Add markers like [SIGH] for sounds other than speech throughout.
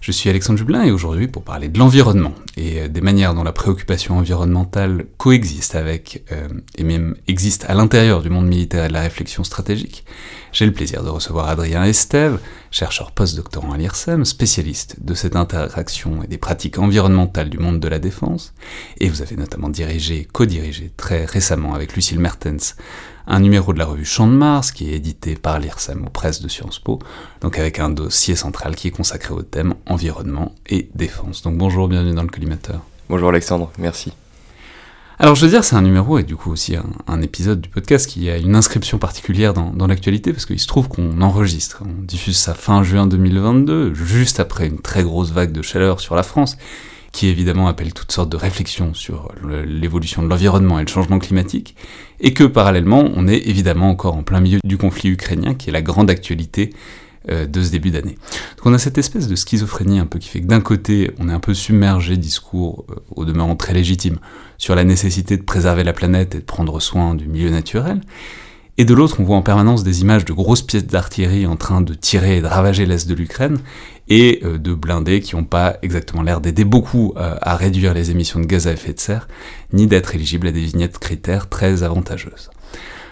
Je suis Alexandre Jublin et aujourd'hui pour parler de l'environnement et euh, des manières dont la préoccupation environnementale coexiste avec euh, et même existe à l'intérieur du monde militaire et de la réflexion stratégique, j'ai le plaisir de recevoir Adrien Estève, chercheur post-doctorant à l'IRSEM, spécialiste de cette interaction et des pratiques environnementales du monde de la défense, et vous avez notamment dirigé, co-dirigé très récemment avec Lucille Mertens un numéro de la revue Champ de Mars qui est édité par l'IRSEM aux presses de Sciences Po, donc avec un dossier central qui est consacré au thème environnement et défense. Donc bonjour, bienvenue dans le collimateur. Bonjour Alexandre, merci. Alors je veux dire, c'est un numéro et du coup aussi un, épisode du podcast qui a une inscription particulière dans, dans l'actualité parce qu'il se trouve qu'on enregistre, on diffuse ça fin juin 2022, juste après une très grosse vague de chaleur sur la France qui évidemment appelle toutes sortes de réflexions sur l'évolution de l'environnement et le changement climatique, et que parallèlement, on est évidemment encore en plein milieu du conflit ukrainien, qui est la grande actualité euh, de ce début d'année. Donc on a cette espèce de schizophrénie un peu qui fait que d'un côté, on est un peu submergé, discours euh, au demeurant très légitime, sur la nécessité de préserver la planète et de prendre soin du milieu naturel, et de l'autre, on voit en permanence des images de grosses pièces d'artillerie en train de tirer et de ravager l'est de l'Ukraine, et euh, de blindés qui n'ont pas exactement l'air d'aider beaucoup euh, à réduire les émissions de gaz à effet de serre, ni d'être éligibles à des vignettes critères très avantageuses.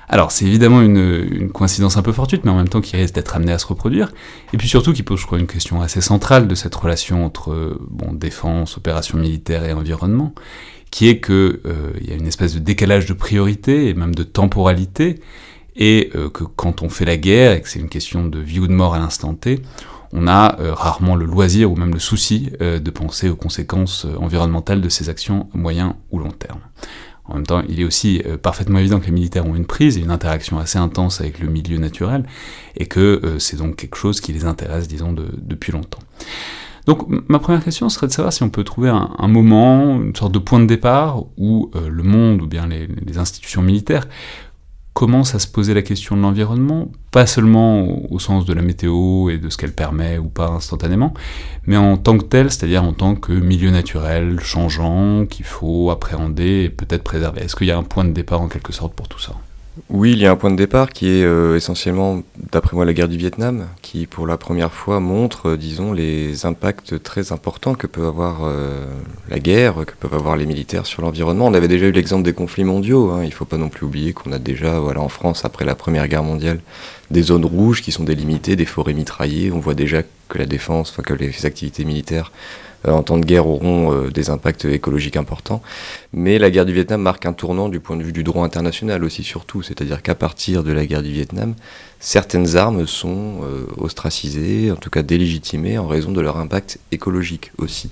Alors c'est évidemment une, coïncidence un peu fortuite, mais en même temps qui risque d'être amenée à se reproduire, et puis surtout qui pose, je crois, une question assez centrale de cette relation entre bon, défense, opération militaire et environnement, qui est qu'il euh, y a une espèce de décalage de priorité et même de temporalité, et euh, que quand on fait la guerre, et que c'est une question de vie ou de mort à l'instant T, on a euh, rarement le loisir ou même le souci euh, de penser aux conséquences environnementales de ces actions à moyen ou long terme. En même temps, il est aussi parfaitement évident que les militaires ont une prise et une interaction assez intense avec le milieu naturel, et que c'est donc quelque chose qui les intéresse, disons, depuis longtemps. Donc ma première question serait de savoir si on peut trouver un, moment, une sorte de point de départ où le monde ou bien les, les institutions militaires commence à se poser la question de l'environnement, pas seulement au, sens de la météo et de ce qu'elle permet ou pas instantanément, mais en tant que tel, c'est-à-dire en tant que milieu naturel changeant qu'il faut appréhender et peut-être préserver. Est-ce qu'il y a un point de départ en quelque sorte pour tout ça? Oui, il y a un point de départ qui est euh, essentiellement, d'après moi, la guerre du Vietnam, qui pour la première fois montre, euh, disons, les impacts très importants que peut avoir euh, la guerre, que peuvent avoir les militaires sur l'environnement. On avait déjà eu l'exemple des conflits mondiaux. Hein. Il ne faut pas non plus oublier qu'on a déjà, voilà, en France, après la Première Guerre mondiale, des zones rouges qui sont délimitées, des forêts mitraillées. On voit déjà que la défense, enfin, que les activités militaires en temps de guerre auront des impacts écologiques importants. Mais la guerre du Vietnam marque un tournant du point de vue du droit international aussi surtout, c'est-à-dire qu'à partir de la guerre du Vietnam, certaines armes sont euh, ostracisées, en tout cas délégitimées en raison de leur impact écologique aussi.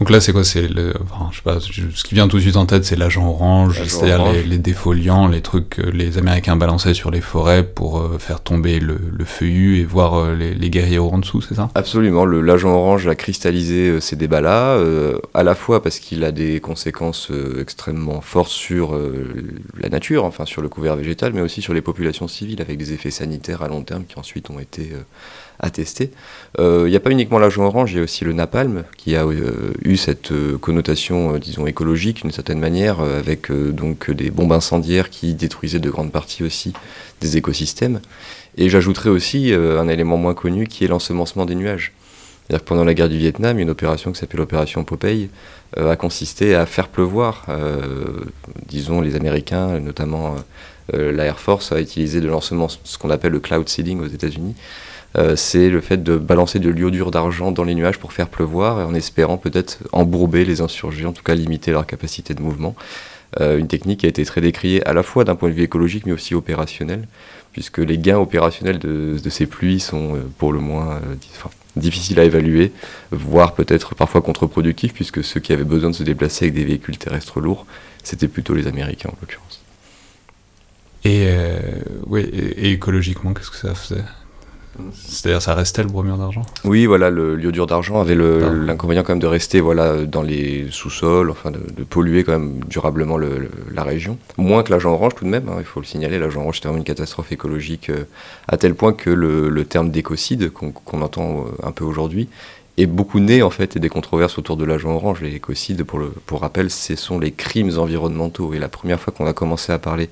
Donc là, c'est quoi? C'est le, je sais pas, ce qui vient tout de suite en tête, c'est l'agent orange, c'est-à-dire les, défoliants, les trucs que les Américains balançaient sur les forêts pour euh, faire tomber le, feuillu et voir euh, les, guerriers en dessous, c'est ça? Absolument. L'agent orange a cristallisé ces débats-là, à la fois parce qu'il a des conséquences extrêmement fortes sur la nature, enfin sur le couvert végétal, mais aussi sur les populations civiles avec des effets sanitaires à long terme qui ensuite ont été euh, attestés. Il euh, n'y a pas uniquement l'agent orange, il y a aussi le napalm qui a euh, eu cette connotation, disons, écologique d'une certaine manière, avec donc des bombes incendiaires qui détruisaient de grandes parties aussi des écosystèmes. Et j'ajouterais aussi un élément moins connu qui est l'ensemencement des nuages. Pendant la guerre du Vietnam, une opération qui s'appelle l'opération Popeye a consisté à faire pleuvoir, disons, les Américains, notamment euh, la Air Force a utilisé de lancement ce qu'on appelle le cloud seeding aux États-Unis. Euh, c'est le fait de balancer de l'iodure d'argent dans les nuages pour faire pleuvoir en espérant peut-être embourber les insurgés, en tout cas limiter leur capacité de mouvement. Euh, une technique qui a été très décriée à la fois d'un point de vue écologique mais aussi opérationnel, puisque les gains opérationnels de, ces pluies sont pour le moins difficiles à évaluer, voire peut-être parfois contre-productifs, puisque ceux qui avaient besoin de se déplacer avec des véhicules terrestres lourds, c'était plutôt les Américains en l'occurrence. Et, euh, oui, et, écologiquement, qu'est-ce que ça faisait? C'est-à-dire, ça restait le bromure d'argent Oui, voilà, le l'iodure d'argent avait l'inconvénient quand même de rester voilà, dans les sous-sols, enfin de, polluer quand même durablement le, la région. Moins que l'agent orange tout de même, hein, il faut le signaler, l'agent orange c'était vraiment une catastrophe écologique euh, à tel point que le, terme d'écocide qu'on entend euh, un peu aujourd'hui est beaucoup né en fait et des controverses autour de l'agent orange. Les écocides, pour, le, pour rappel, ce sont les crimes environnementaux. Et la première fois qu'on a commencé à parler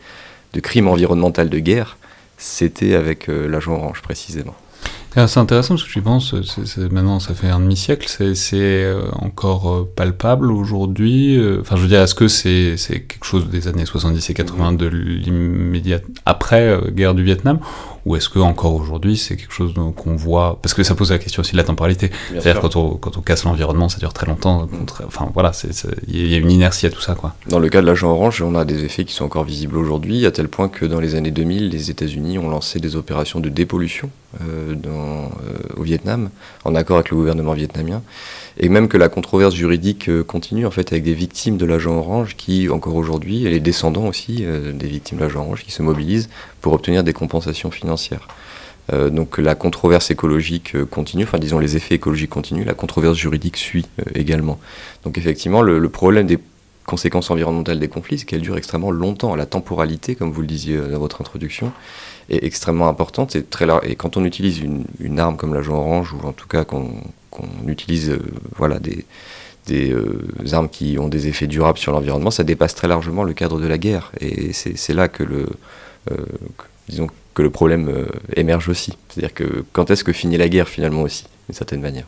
de crimes environnementaux de guerre, c'était avec l'agent orange précisément. Ah, c'est intéressant parce que je pense, maintenant ça fait un demi-siècle, c'est euh, encore euh, palpable aujourd'hui. Euh, enfin, je veux dire, est-ce que c'est quelque chose des années 70 et 80 de l'immédiat après guerre du Vietnam ou est-ce que encore aujourd'hui c'est quelque chose qu'on voit? Parce que ça pose la question aussi de la temporalité. C'est-à-dire quand on, quand on casse l'environnement ça dure très longtemps enfin voilà il y a une inertie à tout ça quoi. Dans le cas de l'agent orange on a des effets qui sont encore visibles aujourd'hui à tel point que dans les années 2000 les États-Unis ont lancé des opérations de dépollution euh, dans, euh, au Vietnam en accord avec le gouvernement vietnamien et même que la controverse juridique euh, continue en fait avec des victimes de l'agent orange qui encore aujourd'hui et les descendants aussi des victimes de l'agent orange qui se mobilisent pour obtenir des compensations financières. Euh, donc la controverse écologique euh, continue, enfin disons les effets écologiques continuent, la controverse juridique suit euh, également. Donc effectivement, le, problème des conséquences environnementales des conflits, c'est qu'elles durent extrêmement longtemps. La temporalité, comme vous le disiez dans votre introduction, est extrêmement importante. Et, quand on utilise une, arme comme l'agent orange, ou en tout cas qu'on utilise voilà, des, des armes qui ont des effets durables sur l'environnement, ça dépasse très largement le cadre de la guerre. Et c'est là que le, euh, disons que le problème euh, émerge aussi. C'est-à-dire que quand est-ce que finit la guerre finalement aussi, d'une certaine manière?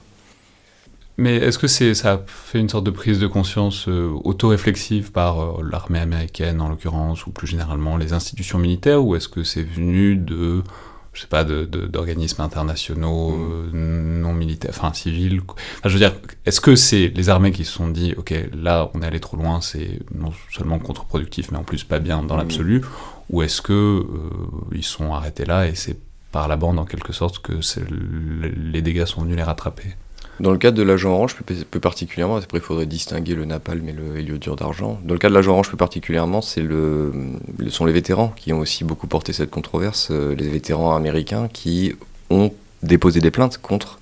Mais est-ce que c'est, ça a fait une sorte de prise de conscience euh, auto-réflexive par l'armée américaine en l'occurrence, ou plus généralement les institutions militaires, ou est-ce que c'est venu de, je sais pas, d'organismes internationaux mm. non militaires, enfin civils Je veux dire, est-ce que c'est les armées qui se sont dit, ok, là on est allé trop loin, c'est non seulement contre-productif, mais en plus pas bien dans mm. l'absolu, ou est-ce que euh, ils sont arrêtés là et c'est par la bande en quelque sorte que les dégâts sont venus les rattraper? Dans le cadre de l'agent orange, plus, particulièrement, après il faudrait distinguer le napalm et le héliodure d'argent. Dans le cas de l'agent orange, plus particulièrement, c'est le, sont les vétérans qui ont aussi beaucoup porté cette controverse, euh, les vétérans américains qui ont déposé des plaintes contre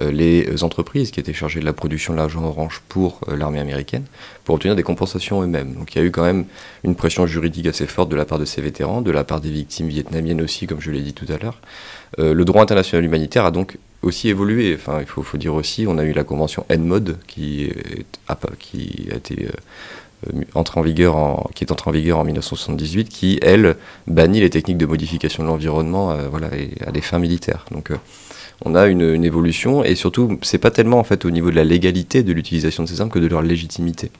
les entreprises qui étaient chargées de la production de l'argent orange pour euh, l'armée américaine pour obtenir des compensations eux-mêmes. Donc il y a eu quand même une pression juridique assez forte de la part de ces vétérans, de la part des victimes vietnamiennes aussi, comme je l'ai dit tout à l'heure. Euh, le droit international humanitaire a donc aussi évolué. Enfin, il faut, dire aussi, on a eu la convention ENMOD qui, est, été entrée en vigueur en, qui est entrée en vigueur en 1978, qui, elle, bannit les techniques de modification de l'environnement à des fins militaires. On a une, évolution et surtout c'est pas tellement en fait au niveau de la légalité de l'utilisation de ces armes que de leur légitimité.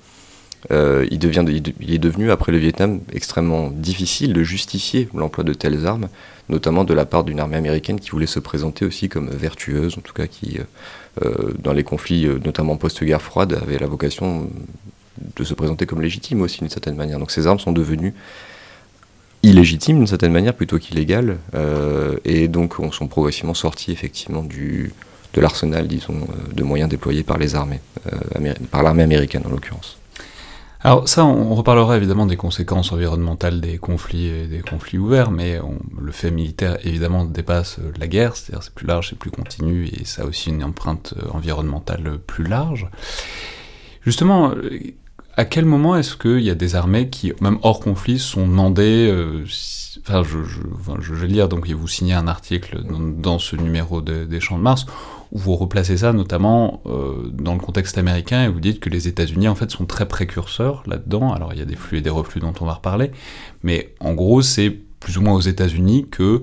Euh, il, devient, il est devenu après le Vietnam extrêmement difficile de justifier l'emploi de telles armes, notamment de la part d'une armée américaine qui voulait se présenter aussi comme vertueuse, en tout cas qui, euh, euh, dans les conflits, notamment post-guerre froide, avait la vocation de se présenter comme légitime aussi d'une certaine manière. Donc ces armes sont devenues illégitime d'une certaine manière plutôt qu'illégale, euh, et donc on sont progressivement sortis effectivement du, de l'arsenal, disons, euh, de moyens déployés par les armées, euh, par l'armée américaine en l'occurrence. Alors ça, on reparlera évidemment des conséquences environnementales des conflits des conflits ouverts, mais le fait militaire évidemment dépasse la guerre, c'est-à-dire c'est plus large, c'est plus continu, et ça a aussi une empreinte environnementale plus large. Justement, à quel moment est-ce qu'il y a des armées qui, même hors conflit, sont demandées euh, Enfin, je, je, vais lire, donc vous signez un article dans, ce numéro des Champs de Mars où vous replacez ça notamment euh, dans le contexte américain et vous dites que les États-Unis en fait sont très précurseurs là-dedans. Alors il y a des flux et des reflux dont on va reparler, mais en gros c'est plus ou moins aux États-Unis que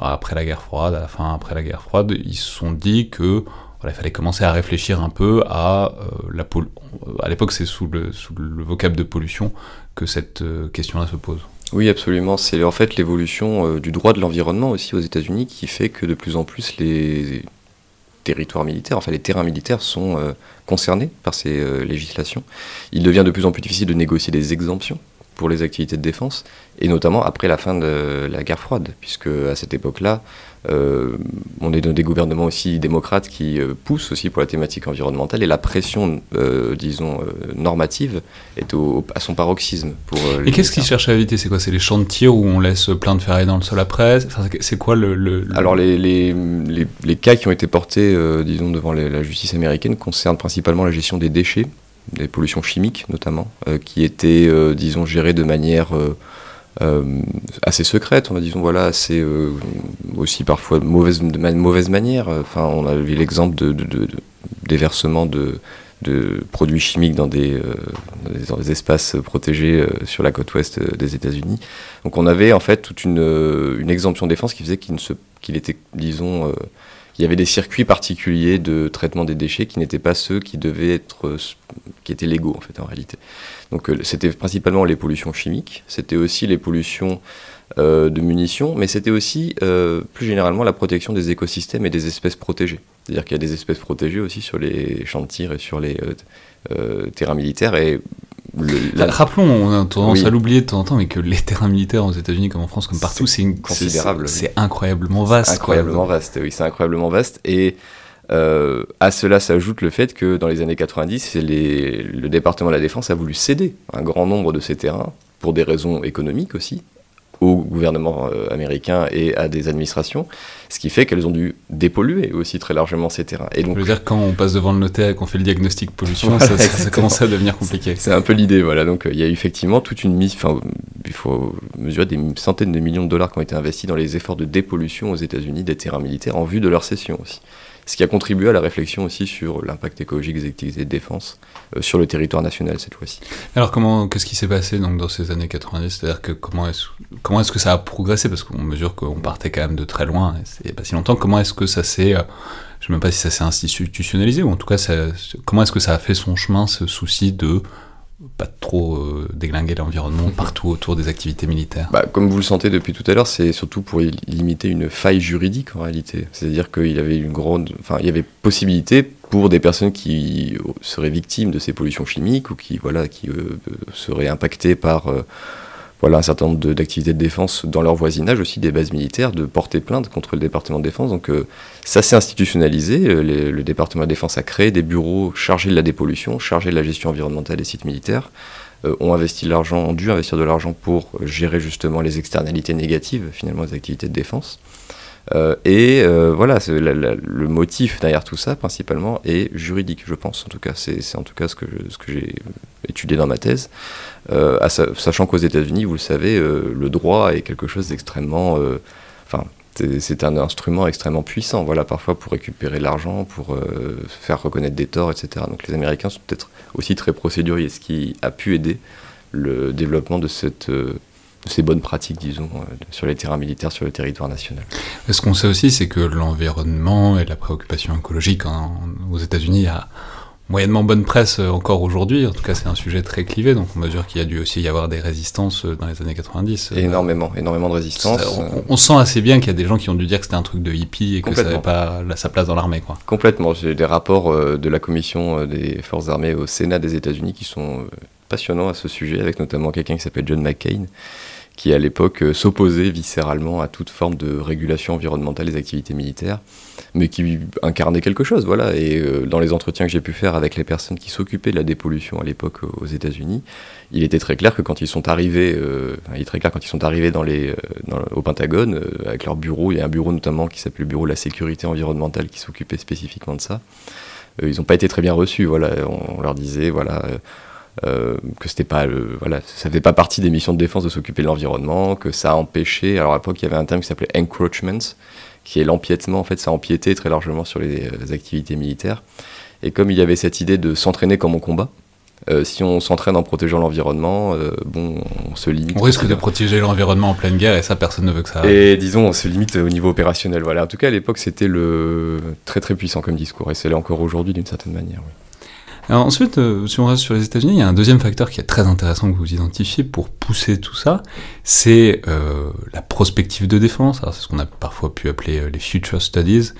après la guerre froide, à la fin après la guerre froide, ils se sont dit que il fallait commencer à réfléchir un peu à euh, la À l'époque, c'est sous le, sous le vocable de pollution que cette euh, question-là se pose. Oui, absolument. C'est en fait l'évolution euh, du droit de l'environnement aussi aux États-Unis qui fait que de plus en plus les territoires militaires, enfin les terrains militaires sont concernés par ces législations. Il devient de plus en plus difficile de négocier des exemptions pour les activités de défense, et notamment après la fin de la guerre froide, puisque à cette époque-là, euh, on est dans des gouvernements aussi démocrates qui euh, poussent aussi pour la thématique environnementale et la pression, euh, disons, normative est à son paroxysme. Pour, et qu'est-ce qu'ils cherchent à éviter? C'est quoi? C'est les champs de tir où on laisse plein de ferrailles dans le sol après? C'est quoi le, Alors les, les, les, cas qui ont été portés, disons, devant la justice américaine concernent principalement la gestion des déchets, des pollutions chimiques notamment, qui étaient, disons, gérées de manière assez secrète, on va dire, voilà, assez aussi parfois de mauvaise, mauvaise manière. Enfin, on a vu l'exemple de, de, de, déversement de, produits chimiques dans des, des espaces protégés sur la côte ouest des États-Unis. Donc on avait en fait toute une, une exemption défense qui faisait qu'il qu'il était, disons, il y avait des circuits particuliers de traitement des déchets qui n'étaient pas ceux qui devaient être, qui étaient légaux en fait en réalité. Donc euh, c'était principalement les pollutions chimiques, c'était aussi les pollutions euh, de munitions, mais c'était aussi euh, plus généralement la protection des écosystèmes et des espèces protégées. C'est-à-dire qu'il y a des espèces protégées aussi sur les champs de tir et sur les terrains militaires et Rappelons, on a tendance à l'oublier de temps en temps, mais que les terrains militaires aux États-Unis, comme en France, comme partout, c'est considérable. C'est incroyablement vaste. Incroyablement vaste, oui, c'est incroyablement vaste. Et euh, à cela s'ajoute le fait que dans les années 90, les, le département de la Défense a voulu céder un grand nombre de ces terrains, pour des raisons économiques aussi, au gouvernement euh, américain et à des administrations, ce qui fait qu'elles ont dû dépolluer aussi très largement ces terrains. Et donc, je veux dire, quand on passe devant le notaire et qu'on fait le diagnostic pollution, ça, commence à devenir compliqué. C'est un peu l'idée, voilà. Donc il y a effectivement toute une mise, enfin, il faut mesurer des centaines de millions de dollars qui ont été investis dans les efforts de dépollution aux États-Unis des terrains militaires en vue de leur cession aussi ce qui a contribué à la réflexion aussi sur l'impact écologique des activités de défense euh, sur le territoire national cette fois-ci. Alors comment, qu'est-ce qui s'est passé donc dans ces années 90 C'est-à-dire que comment est-ce, comment est-ce que ça a progressé? Parce qu'on mesure qu'on partait quand même de très loin, c'est pas si longtemps. Comment est-ce que ça s'est, euh, je ne sais même pas si ça s'est institutionnalisé, ou en tout cas, comment est-ce que ça a fait son chemin, ce souci de pas trop euh, déglinguer l'environnement mhm. partout autour des activités militaires bah, Comme vous le sentez depuis tout à l'heure, c'est surtout pour limiter une faille juridique en réalité. C'est-à-dire qu'il y avait une grande, enfin, il y avait possibilité pour des personnes qui seraient victimes de ces pollutions chimiques ou qui, voilà, qui euh, seraient impactées par euh, voilà, un certain nombre d'activités de, défense dans leur voisinage, aussi des bases militaires, de porter plainte contre le département de défense. Donc euh, ça s'est institutionnalisé. Euh, le département de défense a créé des bureaux chargés de la dépollution, chargés de la gestion environnementale des sites militaires. Euh, ont investi de l'argent, ont dû investir de l'argent pour gérer justement les externalités négatives finalement des activités de défense. Euh, et euh, voilà, le motif derrière tout ça, principalement, est juridique, je pense. En tout cas, c'est en tout cas ce que, ce que j'ai étudié dans ma thèse. Euh, sachant qu'aux États-Unis, vous le savez, le droit est quelque chose d'extrêmement. Enfin, c'est un instrument extrêmement puissant, voilà, parfois pour récupérer l'argent, pour faire reconnaître des torts, etc. Donc les Américains sont peut-être aussi très procéduriers, ce qui a pu aider le développement de cette ces bonnes pratiques, disons, euh, sur les terrains militaires, sur le territoire national. Ce qu'on sait aussi, c'est que l'environnement et la préoccupation écologique aux États-Unis a moyennement bonne presse euh, encore aujourd'hui. En tout cas, c'est un sujet très clivé, donc on mesure qu'il y a dû aussi y avoir des résistances euh, dans les années 90. Énormément, énormément de résistances. on, sent assez bien qu'il y a des gens qui ont dû dire que c'était un truc de hippie et que ça n'avait pas sa place dans l'armée. Quoi. Complètement. J'ai des rapports de la commission des forces armées au Sénat des États-Unis qui sont passionnants à ce sujet, avec notamment quelqu'un qui s'appelle John McCain, qui à l'époque euh, s'opposait viscéralement à toute forme de régulation environnementale des activités militaires, mais qui incarnait quelque chose, voilà. Et euh, dans les entretiens que j'ai pu faire avec les personnes qui s'occupaient de la dépollution à l'époque aux États-Unis, il était très clair que quand ils sont arrivés, euh, il est très clair quand ils sont arrivés au Pentagone avec leur bureau, il y a un bureau notamment qui s'appelle le bureau de la sécurité environnementale qui s'occupait spécifiquement de ça. ils n'ont pas été très bien reçus, voilà. On, leur disait, voilà euh, que c'était pas voilà ça fait pas partie des missions de défense de s'occuper de l'environnement que ça a empêché alors à l'époque il y avait un terme qui s'appelait encroachment qui est l'empiètement en fait ça empiétait très largement sur les, euh, activités militaires et comme il y avait cette idée de s'entraîner comme on combat euh, si on s'entraîne en protégeant l'environnement, bon, on se limite. On risque de protéger l'environnement en pleine guerre et ça, personne ne veut que ça arrive. Et disons, on se limite au niveau opérationnel. Voilà. En tout cas, à l'époque, c'était le très très puissant comme discours et c'est là encore aujourd'hui d'une certaine manière. Oui ensuite, euh, si on reste sur les États-Unis, il y a un deuxième facteur qui est très intéressant que vous identifiez pour pousser tout ça, c'est euh, la prospective de défense. c'est ce qu'on a parfois pu appeler euh, les future studies,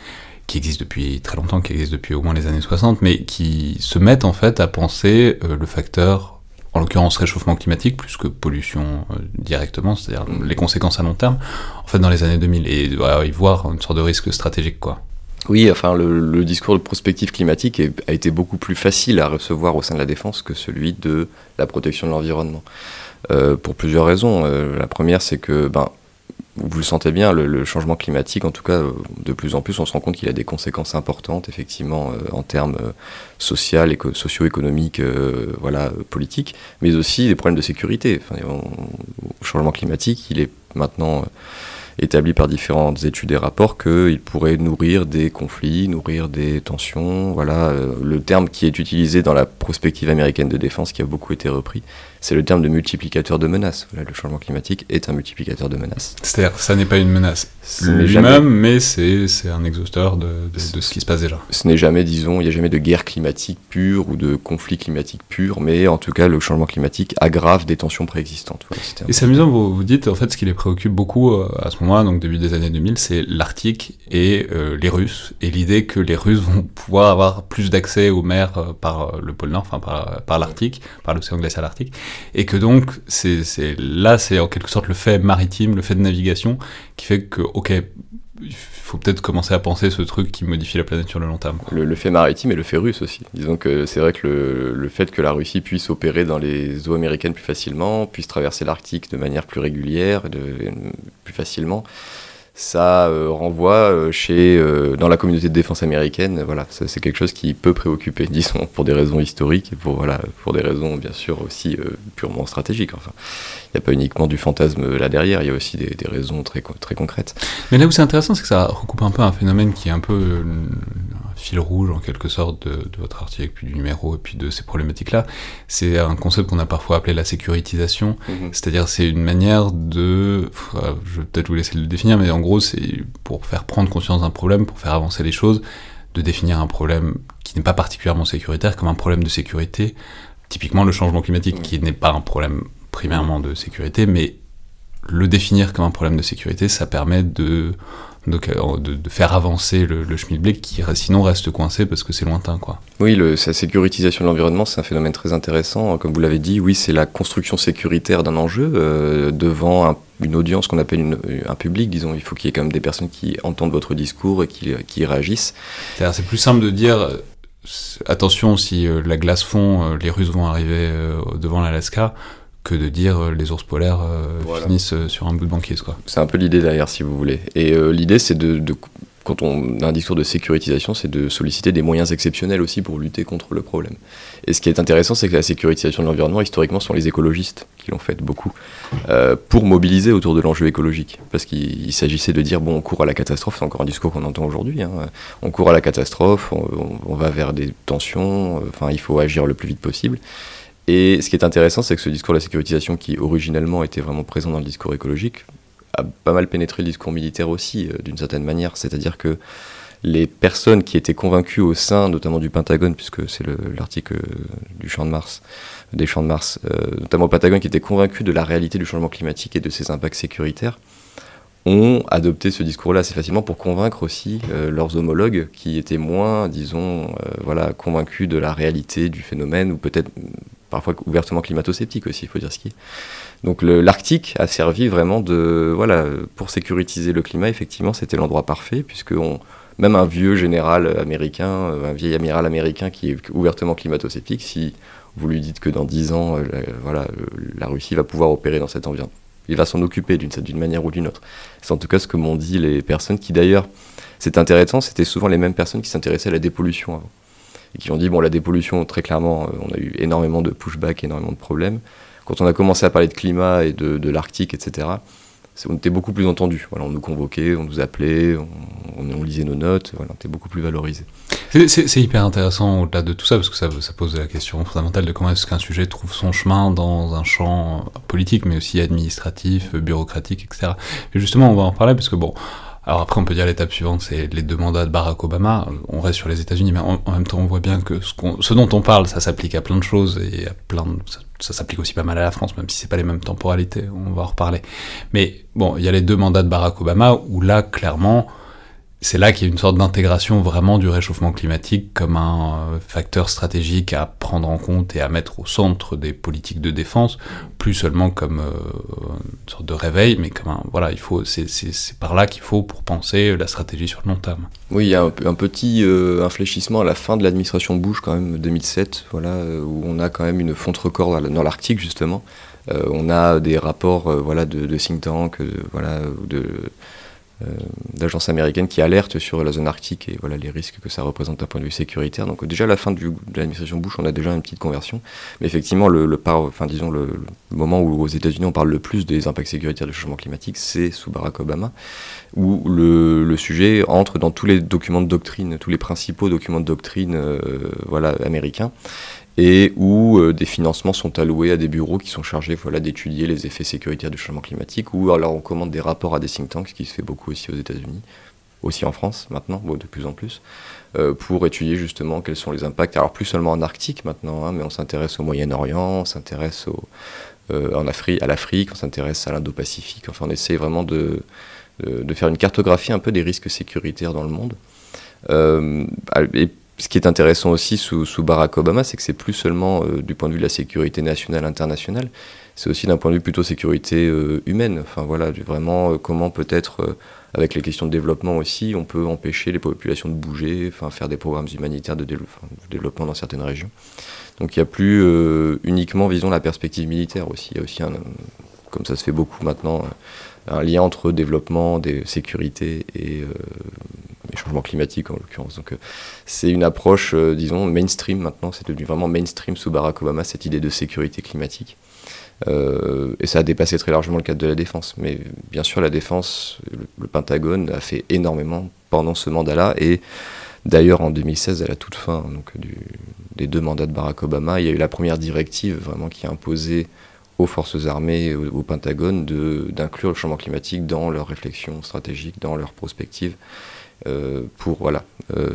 qui existent depuis très longtemps, qui existent depuis au moins les années 60, mais qui se mettent en fait à penser le facteur, en l'occurrence réchauffement climatique, plus que pollution directement, c'est-à-dire les conséquences à long terme, en fait dans les années 2000, et y voir une sorte de risque stratégique quoi. Oui, enfin, le, discours de prospective climatique a été beaucoup plus facile à recevoir au sein de la défense que celui de la protection de l'environnement. Euh, pour plusieurs raisons. Euh, la première, c'est que, ben, vous le sentez bien, le, changement climatique, en tout cas, euh, de plus en plus, on se rend compte qu'il a des conséquences importantes, effectivement, en termes social, socio-économiques, voilà, politiques, mais aussi des problèmes de sécurité. Enfin, au changement climatique, il est maintenant établi par différentes études et rapports qu'il pourrait nourrir des conflits, nourrir des tensions. Voilà, le terme qui est utilisé dans la prospective américaine de défense qui a beaucoup été repris, c'est le terme de multiplicateur de menaces. le changement climatique est un multiplicateur de menaces. C'est-à-dire, ça n'est pas une menace lui-même, mais c'est un exhausteur de, de, ce qui se passe déjà. Ce n'est jamais, disons, il n'y a jamais de guerre climatique pure ou de conflit climatique pur, mais en tout cas, le changement climatique aggrave des tensions préexistantes. et c'est amusant, vous, vous dites, en fait, ce qui les préoccupe beaucoup euh, à ce moment-là, donc début des années 2000, c'est l'Arctique et euh, les Russes, et l'idée que les Russes vont [LAUGHS] pouvoir avoir plus d'accès aux mers euh, par le pôle Nord, enfin par, par l'Arctique, par l'océan glacial arctique et que donc c'est là c'est en quelque sorte le fait maritime, le fait de navigation qui fait que ok il faut peut-être commencer à penser ce truc qui modifie la planète sur le long terme. Le, fait maritime et le fait russe aussi. Disons que c'est vrai que le, le, fait que la Russie puisse opérer dans les eaux américaines plus facilement, puisse traverser l'Arctique de manière plus régulière, de, plus facilement, ça euh, renvoie euh, chez, euh, dans la communauté de défense américaine, voilà, c'est quelque chose qui peut préoccuper, [LAUGHS] disons, pour des raisons historiques et pour, voilà, pour des raisons bien sûr aussi purement stratégiques. Enfin, il n'y a pas uniquement du fantasme là derrière, il y a aussi des, des raisons très, très concrètes. Mais là où c'est intéressant, c'est que ça recoupe un peu un phénomène qui est un peu fil rouge en quelque sorte de, votre article, puis du numéro, et puis de ces problématiques-là, c'est un concept qu'on a parfois appelé la sécurisation, mhm. c'est-à-dire c'est une manière de, je vais peut-être vous laisser le définir, mais en gros c'est pour faire prendre conscience d'un problème, pour faire avancer les choses, de définir un problème qui n'est pas particulièrement sécuritaire comme un problème de sécurité, typiquement le changement climatique, mhm. qui n'est pas un problème primairement de sécurité, mais le définir comme un problème de sécurité, ça permet de donc euh, de, faire avancer le, le schmilblick qui sinon reste coincé parce que c'est lointain quoi. Oui, le, sa sécurisation de l'environnement c'est un phénomène très intéressant. Comme vous l'avez dit, oui c'est la construction sécuritaire d'un enjeu euh, devant une audience qu'on appelle un public, disons. Il faut qu'il y ait quand même des personnes qui entendent votre discours et qui, qui réagissent. C'est plus simple de dire euh, attention si la glace fond, les Russes vont arriver devant l'Alaska que de dire euh, les ours polaires euh, finissent euh, sur un bout de banquise. C'est un peu l'idée derrière, si vous voulez. Et l'idée, c'est de, quand on a un discours de sécurisation, c'est de solliciter des moyens exceptionnels aussi pour lutter contre le problème. Et ce qui est intéressant, c'est que la sécurisation de l'environnement, historiquement, sont les écologistes qui l'ont fait beaucoup, pour mobiliser autour de l'enjeu écologique. Parce qu'il s'agissait de dire, bon, on court à la catastrophe, c'est encore un discours qu'on entend aujourd'hui, hein. on court à la catastrophe, on, on, va vers des tensions, enfin, il faut agir le plus vite possible. Et ce qui est intéressant, c'est que ce discours de la sécurisation, qui originellement était vraiment présent dans le discours écologique, a pas mal pénétré le discours militaire aussi, euh, d'une certaine manière. C'est-à-dire que les personnes qui étaient convaincues au sein, notamment du Pentagone, puisque c'est l'article du champ de Mars, des champs de Mars, euh, notamment au Pentagone, qui étaient convaincus de la réalité du changement climatique et de ses impacts sécuritaires, ont adopté ce discours-là assez facilement pour convaincre aussi euh, leurs homologues qui étaient moins, disons, voilà, convaincus de la réalité du phénomène ou peut-être parfois ouvertement climato-sceptique aussi, il faut dire ce qui est. Donc l'Arctique a servi vraiment de, voilà, pour sécuriser le climat, effectivement, c'était l'endroit parfait, puisque même un vieux général américain, euh, un vieil amiral américain qui est ouvertement climato-sceptique, si vous lui dites que dans 10 ans, euh, voilà, la Russie va pouvoir opérer dans cet environnement, il va s'en occuper d'une manière ou d'une autre. C'est en tout cas ce que m'ont dit les personnes qui d'ailleurs, c'est intéressant, c'était souvent les mêmes personnes qui s'intéressaient à la dépollution avant et qui ont dit bon la dépollution très clairement euh, on a eu énormément de pushback, énormément de problèmes. Quand on a commencé à parler de climat et de, de l'Arctique, etc., on était beaucoup plus entendu. Voilà, on nous convoquait, on nous appelait, on, on, lisait nos notes, voilà, on était beaucoup plus valorisé. C'est hyper intéressant au-delà de tout ça, parce que ça, ça pose la question fondamentale de comment est-ce qu'un sujet trouve son chemin dans un champ politique, mais aussi administratif, bureaucratique, etc. Et justement, on va en parler, parce que bon, alors après, on peut dire l'étape suivante, c'est les deux mandats de Barack Obama. On reste sur les États-Unis, mais en, même temps, on voit bien que ce, dont on parle, ça s'applique à plein de choses et à plein ça, s'applique aussi pas mal à la France, même si c'est pas les mêmes temporalités. On va en reparler. Mais bon, il y a les deux mandats de Barack Obama où là, clairement, c'est là qu'il y a une sorte d'intégration vraiment du réchauffement climatique comme un euh, facteur stratégique à prendre en compte et à mettre au centre des politiques de défense, plus seulement comme euh, une sorte de réveil, mais comme un, voilà, il faut, c'est, par là qu'il faut pour penser la stratégie sur le long terme. Oui, il y a un, petit euh, infléchissement à la fin de l'administration Bush quand même 2007, voilà, où on a quand même une fonte record dans l'Arctique justement. on a des rapports, voilà, de, de think tank, de d'agences américaines qui alertent sur la zone arctique et voilà les risques que ça représente d'un point de vue sécuritaire. Donc déjà à la fin de l'administration Bush, on a déjà une petite conversion. Mais effectivement, le, le enfin disons le, moment où aux États-Unis on parle le plus des impacts sécuritaires du changement climatique, c'est sous Barack Obama, où le, sujet entre dans tous les documents de doctrine, tous les principaux documents de doctrine, voilà américains et où euh, des financements sont alloués à des bureaux qui sont chargés voilà, d'étudier les effets sécuritaires du changement climatique, ou alors on commande des rapports à des think tanks, ce qui se fait beaucoup aussi aux États-Unis, aussi en France maintenant, de plus en plus, euh, pour étudier justement quels sont les impacts, alors plus seulement en Arctique maintenant, hein, mais on s'intéresse au Moyen-Orient, on s'intéresse euh, à l'Afrique, on s'intéresse à l'Indo-Pacifique, enfin on essaie vraiment de, faire une cartographie un peu des risques sécuritaires dans le monde. Ce qui est intéressant aussi sous, Barack Obama, c'est que c'est plus seulement euh, du point de vue de la sécurité nationale, internationale, c'est aussi d'un point de vue plutôt sécurité euh, humaine. Enfin voilà, vraiment euh, comment peut-être, avec les questions de développement aussi, on peut empêcher les populations de bouger, enfin faire des programmes humanitaires de, développement dans certaines régions. Donc il n'y a plus uniquement, visons la perspective militaire aussi. Il y a aussi, un, comme ça se fait beaucoup maintenant, un lien entre développement, des sécurité et les changements climatiques en l'occurrence. Donc euh, c'est une approche, euh, disons, mainstream maintenant, c'est devenu vraiment mainstream sous Barack Obama, cette idée de sécurité climatique. Euh, et ça a dépassé très largement le cadre de la défense. Mais bien sûr, la défense, le, Pentagone a fait énormément pendant ce mandat-là. Et d'ailleurs, en 2016, à la toute fin des deux mandats de Barack Obama, il y a eu la première directive vraiment qui a imposé aux forces armées, au, Pentagone, d'inclure le changement climatique dans leurs réflexions stratégiques, dans leurs prospectives. Euh, pour voilà, euh,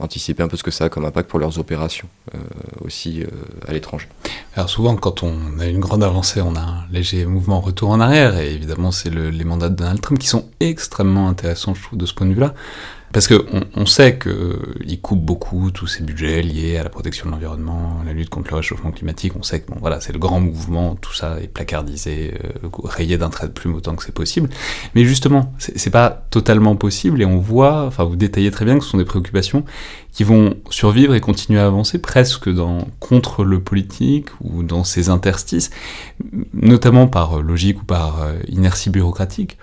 anticiper un peu ce que ça a comme impact pour leurs opérations euh, aussi à l'étranger. Alors souvent quand on a une grande avancée, on a un léger mouvement retour en arrière, et évidemment c'est le, les mandats de Donald Trump qui sont extrêmement intéressants je trouve de ce point de vue-là, parce qu'on on sait qu'il coupe beaucoup tous ces budgets liés à la protection de l'environnement, la lutte contre le réchauffement climatique. On sait que bon, voilà, c'est le grand mouvement, tout ça est placardisé, euh, rayé d'un trait de plume autant que c'est possible. Mais justement, c'est pas totalement possible et on voit, enfin vous détaillez très bien que ce sont des préoccupations qui vont survivre et continuer à avancer presque dans, contre le politique ou dans ses interstices, notamment par logique ou par euh, inertie bureaucratique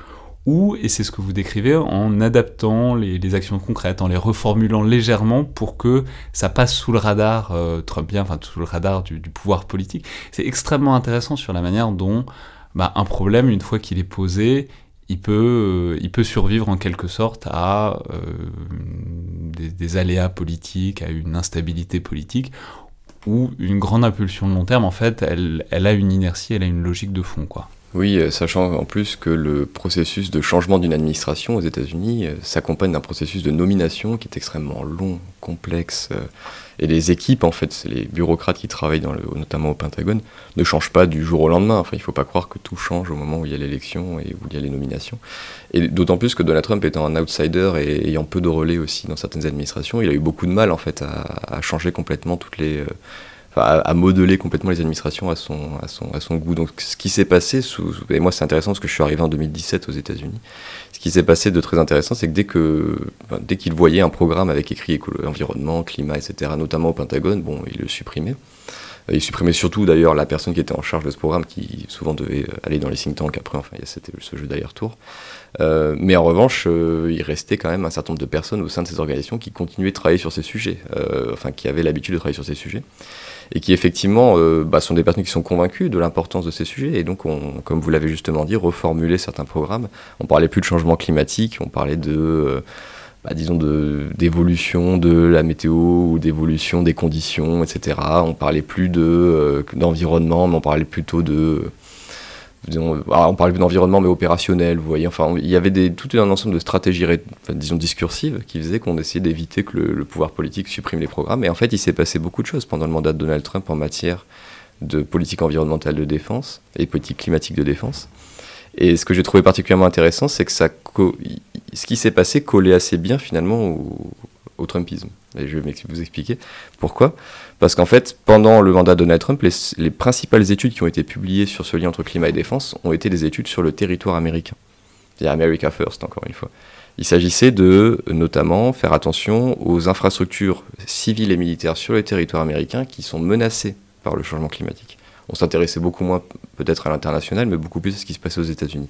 ou, et c'est ce que vous décrivez, en adaptant les, actions concrètes, en les reformulant légèrement pour que ça passe sous le radar euh, Trumpien, enfin sous le radar du, pouvoir politique. C'est extrêmement intéressant sur la manière dont bah, un problème, une fois qu'il est posé, il peut, euh, il peut survivre en quelque sorte à euh, des, aléas politiques, à une instabilité politique, ou une grande impulsion de long terme, en fait, elle, elle a une inertie, elle a une logique de fond, quoi. Oui, euh, sachant en plus que le processus de changement d'une administration aux États-Unis euh, s'accompagne d'un processus de nomination qui est extrêmement long, complexe. Euh, et les équipes, en fait, les bureaucrates qui travaillent dans le, notamment au Pentagone, ne changent pas du jour au lendemain. Enfin, il ne faut pas croire que tout change au moment où il y a l'élection et où il y a les nominations. Et d'autant plus que Donald Trump étant un outsider et ayant peu de relais aussi dans certaines administrations, il a eu beaucoup de mal en fait à, changer complètement toutes les à, modeler complètement les administrations à son, goût. Donc ce qui s'est passé, et moi c'est intéressant parce que je suis arrivé en 2017 aux États-Unis, ce qui s'est passé de très intéressant, c'est que dès que dès qu'il voyait un programme avec écrit environnement, climat, etc., notamment au Pentagone, bon, il le supprimait. Euh, il supprimait surtout d'ailleurs la personne qui était en charge de ce programme, qui souvent devait aller dans les think tanks après, enfin, c'était ce jeu d'aller-retour. Euh, mais en revanche, euh, il restait quand même un certain nombre de personnes au sein de ces organisations qui continuaient de travailler sur ces sujets, enfin, qui avaient l'habitude de travailler sur ces sujets et qui effectivement euh, bah, sont des personnes qui sont convaincues de l'importance de ces sujets. Et donc, on, comme vous l'avez justement dit, reformuler certains programmes. On parlait plus de changement climatique, on parlait de, euh, bah, disons, d'évolution de, la météo ou d'évolution des conditions, etc. On parlait plus de euh, d'environnement, mais on parlait plutôt de on parlait d'environnement mais opérationnel, vous voyez. Enfin, il y avait des, tout un ensemble de stratégies, disons, discursives qui faisaient qu'on essayait d'éviter que le, pouvoir politique supprime les programmes. Et en fait, il s'est passé beaucoup de choses pendant le mandat de Donald Trump en matière de politique environnementale de défense et politique climatique de défense. Et ce que j'ai trouvé particulièrement intéressant, c'est que ça ce qui s'est passé collait assez bien finalement au Trumpisme. Et je vais vous expliquer pourquoi. Parce qu'en fait, pendant le mandat de Donald Trump, les, principales études qui ont été publiées sur ce lien entre climat et défense ont été des études sur le territoire américain. C'est America First, encore une fois. Il s'agissait de, notamment, faire attention aux infrastructures civiles et militaires sur le territoire américain qui sont menacées par le changement climatique. On s'intéressait beaucoup moins peut-être à l'international, mais beaucoup plus à ce qui se passait aux États-Unis.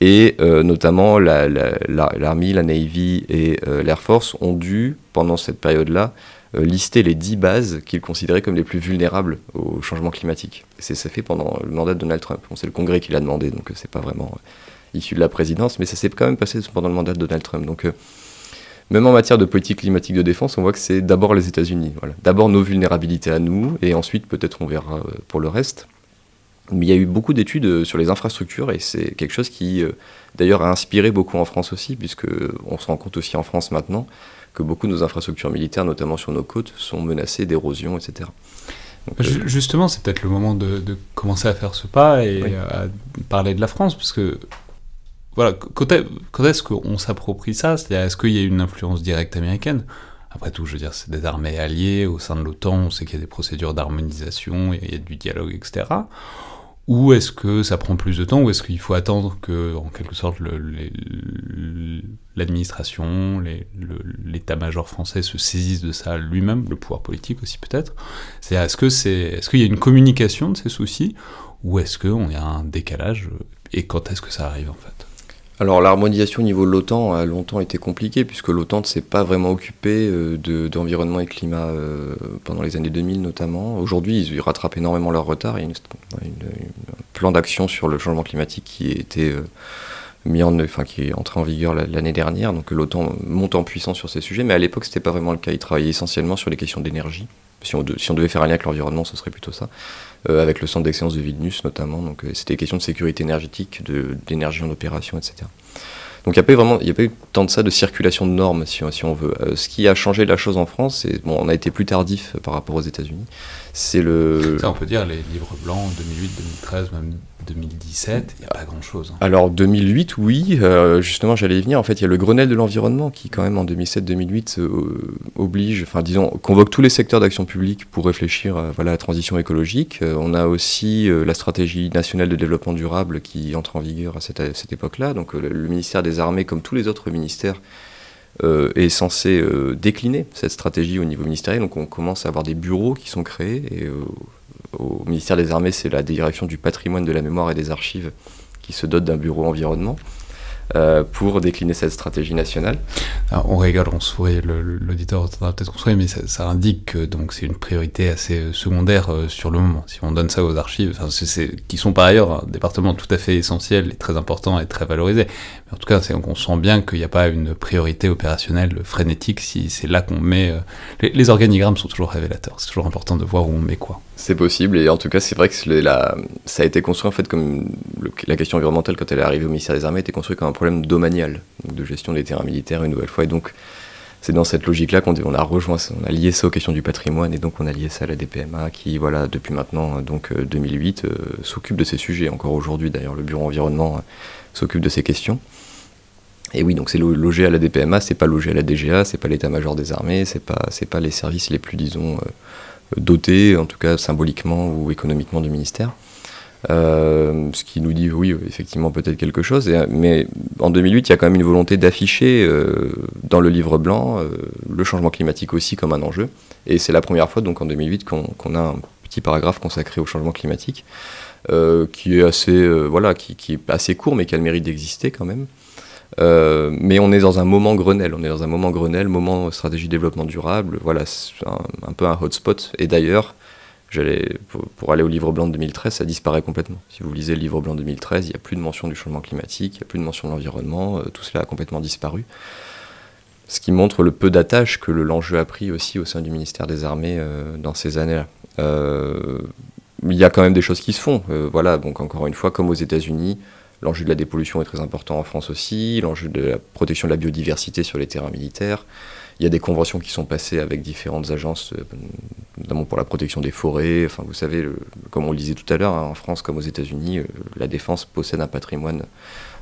Et notamment l'Army, la, Navy et l'Air Force ont dû, pendant cette période-là, lister les 10 bases qu'ils considéraient comme les plus vulnérables au changement climatique. C'est ça fait pendant le mandat de Donald Trump. c'est le Congrès qui l'a demandé, donc c'est pas vraiment issu de la présidence, mais ça s'est quand même passé pendant le mandat de Donald Trump. Donc même en matière de politique climatique de défense, on voit que c'est d'abord les États-Unis. D'abord nos vulnérabilités à nous, et ensuite peut-être on verra euh, pour le reste. Mais il y a eu beaucoup d'études euh, sur les infrastructures, et c'est quelque chose qui, euh, d'ailleurs, a inspiré beaucoup en France aussi, puisque on se rend compte aussi en France maintenant que beaucoup de nos infrastructures militaires, notamment sur nos côtes, sont menacées d'érosion, etc. Justement, c'est peut-être le moment de, commencer à faire ce pas et à parler de la France, parce que voilà, quand est-ce qu'on s'approprie ça? C'est-à-dire, est-ce qu'il y a une influence directe américaine? Après tout, je veux dire, c'est des armées alliées au sein de l'OTAN, on sait qu'il y a des procédures d'harmonisation, il y a du dialogue, etc. Ou est-ce que ça prend plus de temps, ou est-ce qu'il faut attendre que, en quelque sorte, l'administration, l'état-major français se saisisse de ça lui-même, le pouvoir politique aussi peut-être? C'est est-ce que c'est, est-ce qu'il y a une communication de ces soucis, ou est-ce qu'il y a un décalage? Et quand est-ce que ça arrive en fait? Alors l'harmonisation au niveau de l'OTAN a longtemps été compliquée puisque l'OTAN ne s'est pas vraiment occupé euh, d'environnement et climat euh, pendant les années 2000 notamment. Aujourd'hui ils rattrapent énormément leur retard. Il y a un plan d'action sur le changement climatique qui a été euh, mis en, enfin, qui est entré en vigueur l'année dernière. Donc l'OTAN monte en puissance sur ces sujets, mais à l'époque c'était pas vraiment le cas. Ils travaillaient essentiellement sur les questions d'énergie. Si si on devait faire un lien avec l'environnement, ce serait plutôt ça. Euh, avec le centre d'excellence de Vilnius notamment. Donc euh, c'était des questions de sécurité énergétique, d'énergie en opération, etc. Donc il n'y a, pas eu vraiment, a pas eu tant de ça de circulation de normes, si, si on veut. Euh, ce qui a changé la chose en France, c'est bon, on a été plus tardif par rapport aux États-Unis. C'est le. Ça, on peut dire les livres blancs 2008, 2013, même 2017, il n'y a pas grand-chose. Hein. Alors 2008, oui, euh, justement j'allais y venir. En fait, il y a le Grenelle de l'environnement qui, quand même, en 2007-2008, euh, oblige, enfin disons, convoque tous les secteurs d'action publique pour réfléchir à voilà, la transition écologique. Euh, on a aussi la stratégie nationale de développement durable qui entre en vigueur à cette, cette époque-là. Donc le, ministère des Armées, comme tous les autres ministères, est censé décliner cette stratégie au niveau ministériel. Donc on commence à avoir des bureaux qui sont créés et au ministère des Armées, c'est la direction du patrimoine, de la mémoire et des archives qui se dote d'un bureau environnement. Euh, pour décliner cette stratégie nationale. on rigole, on sourit, l'auditeur peut-être qu'on sourit, mais ça, indique que donc c'est une priorité assez euh, secondaire euh, sur le moment. Si on donne ça aux archives, qui sont par ailleurs un département tout à fait essentiel et très important et très valorisé, mais en tout cas, qu'on sent bien qu'il n'y a pas une priorité opérationnelle frénétique si c'est là qu'on met. Les, les, organigrammes sont toujours révélateurs, c'est toujours important de voir où on met quoi. C'est possible, et en tout cas, c'est vrai que ça a été construit en fait comme la question environnementale, quand elle est arrivée au ministère des Armées, était construite comme un problème domanial, de gestion des terrains militaires une nouvelle fois. Et donc, c'est dans cette logique-là qu'on on a rejoint, on a lié ça aux questions du patrimoine, et donc on a lié ça à la DPMA, qui, voilà, depuis maintenant, donc 2008, euh, euh, s'occupe de ces sujets. Encore aujourd'hui, d'ailleurs, le bureau environnement euh, s'occupe de ces questions. Et oui, donc c'est logé à la DPMA, c'est pas logé à la DGA, c'est pas l'état-major des armées, c'est pas, c'est pas les services les plus, disons, doté, en tout cas symboliquement ou économiquement du ministère. Euh, ce qui nous dit oui, effectivement, peut-être quelque chose. mais en 2008, il y a quand même une volonté d'afficher euh, dans le livre blanc euh, le changement climatique aussi comme un enjeu. Et c'est la première fois, donc en 2008, qu'on a un petit paragraphe consacré au changement climatique, qui est assez, voilà, qui, est assez court, mais qui a le mérite d'exister quand même. Mais on est dans un moment Grenelle, on est dans un moment Grenelle, moment stratégie développement durable, voilà, c'est un, peu un hotspot. Et d'ailleurs, pour, pour, aller au livre blanc de 2013, ça disparaît complètement. Si vous lisez le livre blanc de 2013, il n'y a plus de mention du changement climatique, il n'y a plus de mention de l'environnement, euh, tout cela a complètement disparu. Ce qui montre le peu d'attache que l'enjeu a pris aussi au sein du ministère des Armées euh, dans ces années-là. il y a quand même des choses qui se font. voilà, donc encore une fois, comme aux États-Unis, L'enjeu de la dépollution est très important en France aussi, l'enjeu de la protection de la biodiversité sur les terrains militaires. Il y a des conventions qui sont passées avec différentes agences, euh, notamment pour la protection des forêts. Enfin, vous savez, comme on le disait tout à l'heure, hein, en France comme aux États-Unis, euh, la défense possède un patrimoine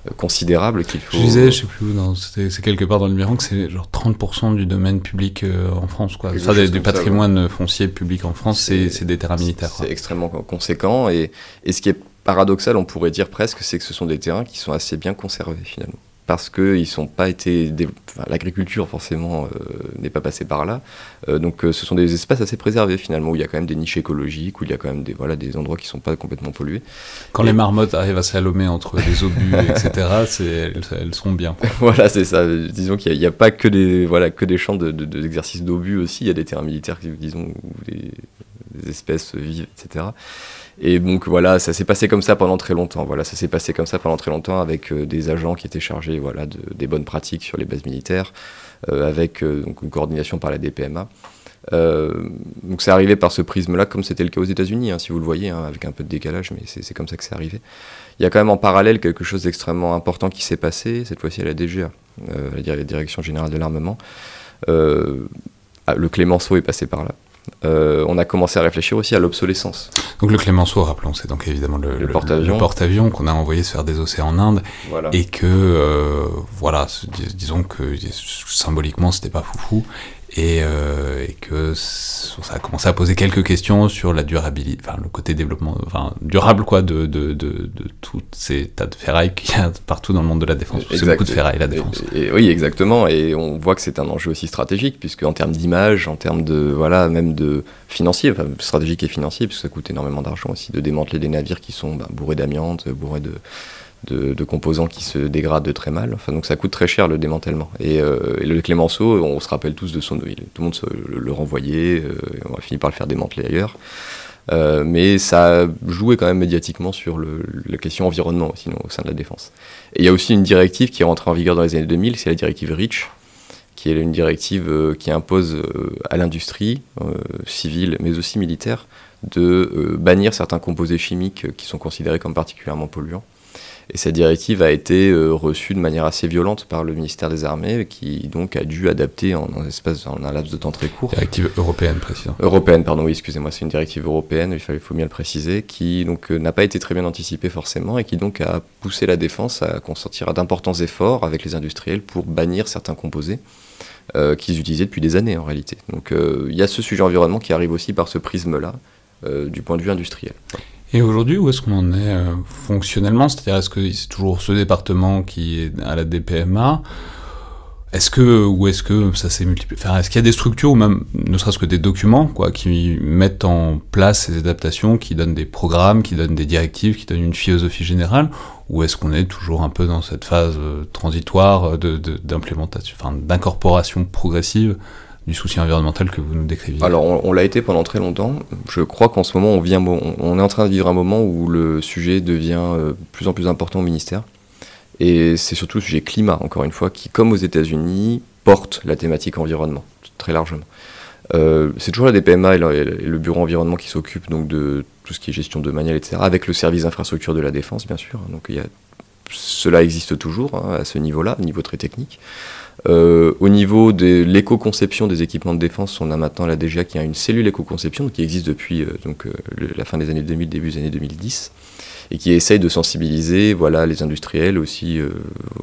euh, considérable qu'il faut. Je disais, je sais plus où, c'est quelque part dans le numéro que c'est genre 30% du domaine public en France, quoi. Ça, du patrimoine foncier public en France, c'est des terrains militaires. C'est extrêmement conséquent et, et ce qui est paradoxal, on pourrait dire presque, c'est que ce sont des terrains qui sont assez bien conservés finalement. Parce qu'ils sont pas été. L'agriculture, forcément, euh, n'est pas passée par là. Euh, donc, euh, ce sont des espaces assez préservés, finalement, où il y a quand même des niches écologiques, où il y a quand même des, voilà, des endroits qui sont pas complètement pollués. Quand les marmottes arrivent à s'allomer entre les obus, [LAUGHS] etc., elles, elles, sont bien. voilà, c'est ça. Disons qu'il n'y a, pas que des, voilà, que des champs d'exercice de, d'obus aussi. Il y a des terrains militaires, disons, où des, des espèces vivent, etc. Et donc voilà, ça s'est passé comme ça pendant très longtemps. Voilà, ça s'est passé comme ça pendant très longtemps avec euh, des agents qui étaient chargés voilà, de, des bonnes pratiques sur les bases militaires, euh, avec euh, une coordination par la DPMA. donc c'est arrivé par ce prisme-là, comme c'était le cas aux États-Unis, hein, si vous le voyez, hein, avec un peu de décalage, mais c'est comme ça que c'est arrivé. Il y a quand même en parallèle quelque chose d'extrêmement important qui s'est passé, cette fois-ci à la DGA, la Direction Générale de l'Armement. Ah, le Clémenceau est passé par là. Euh, on a commencé à réfléchir aussi à l'obsolescence. Donc le Clémenceau, rappelons, c'est donc évidemment le, porte-avions. qu'on a envoyé se faire des océans en Inde, et que euh, voilà, disons que symboliquement c'était pas foufou, euh, et, que ça a commencé à poser quelques questions sur la durabilité, enfin le côté développement, enfin durable quoi de, de, de, de tous ces tas de ferrailles qu'il y a partout dans le monde de la défense. C'est beaucoup de ferrailles la défense. Et, oui, exactement. Et on voit que c'est un enjeu aussi stratégique, puisque en termes d'image, en termes de voilà, même de financier, enfin stratégique et financier, puisque ça coûte énormément d'argent aussi de démanteler des navires qui sont bah, bourrés d'amiante, bourrés de de, composants qui se dégradent très mal. Donc ça coûte très cher le démantèlement. Et, euh, le Clémenceau, on se rappelle tous de son. Tout le monde le, renvoyait, euh, on a fini par le faire démanteler ailleurs. Euh, mais ça jouait quand même médiatiquement sur la question environnement sinon au sein de la défense. Et il y a aussi une directive qui est rentrée en vigueur dans les années 2000, c'est la directive REACH, qui est une directive qui impose à l'industrie civile, mais aussi militaire, de bannir certains composés chimiques qui sont considérés comme particulièrement polluants. Et cette directive a été euh, reçue de manière assez violente par le ministère des Armées, qui donc a dû adapter en, un, espace, en un laps de temps très court. Directive européenne, précisément. Européenne, pardon, oui, excusez-moi, c'est une directive européenne, il fallait, faut bien le préciser, qui donc euh, n'a pas été très bien anticipée forcément, et qui donc a poussé la défense à consentir d'importants efforts avec les industriels pour bannir certains composés. Euh, qu'ils utilisaient depuis des années en réalité. Donc il y a ce sujet environnement qui arrive aussi par ce prisme-là, du point de vue industriel. Et aujourd'hui, où est-ce qu'on en est euh, fonctionnellement? C'est-à-dire, est-ce que c'est toujours ce département qui est à la DPMA Est-ce que, est-ce que ça s'est multiplié? Est-ce qu'il y a des structures, ou même ne serait-ce que des documents, quoi, qui mettent en place ces adaptations, qui donnent des programmes, qui donnent des directives, qui donnent une philosophie générale? Ou est-ce qu'on est toujours un peu dans cette phase euh, transitoire d'implémentation, de, enfin, d'incorporation progressive du souci environnemental que vous nous décriviez Alors, on, l'a été pendant très longtemps. Je crois qu'en ce moment, on, est en train de vivre un moment où le sujet devient de euh, plus en plus important au ministère. Et c'est surtout le sujet climat, encore une fois, qui, comme aux États-Unis, porte la thématique environnement, très largement. Euh, c'est toujours la DPMA et le, bureau environnement qui s'occupe donc de tout ce qui est gestion de manuel, etc., avec le service d'infrastructure de la défense, bien sûr. Donc cela existe toujours hein, à ce niveau-là, niveau très technique. Euh, au niveau de l'éco-conception des équipements de défense, on a maintenant la DGA qui a une cellule éco-conception qui existe depuis euh, donc, euh, la fin des années 2000, début des années 2010, et qui essaye de sensibiliser voilà, les industriels aussi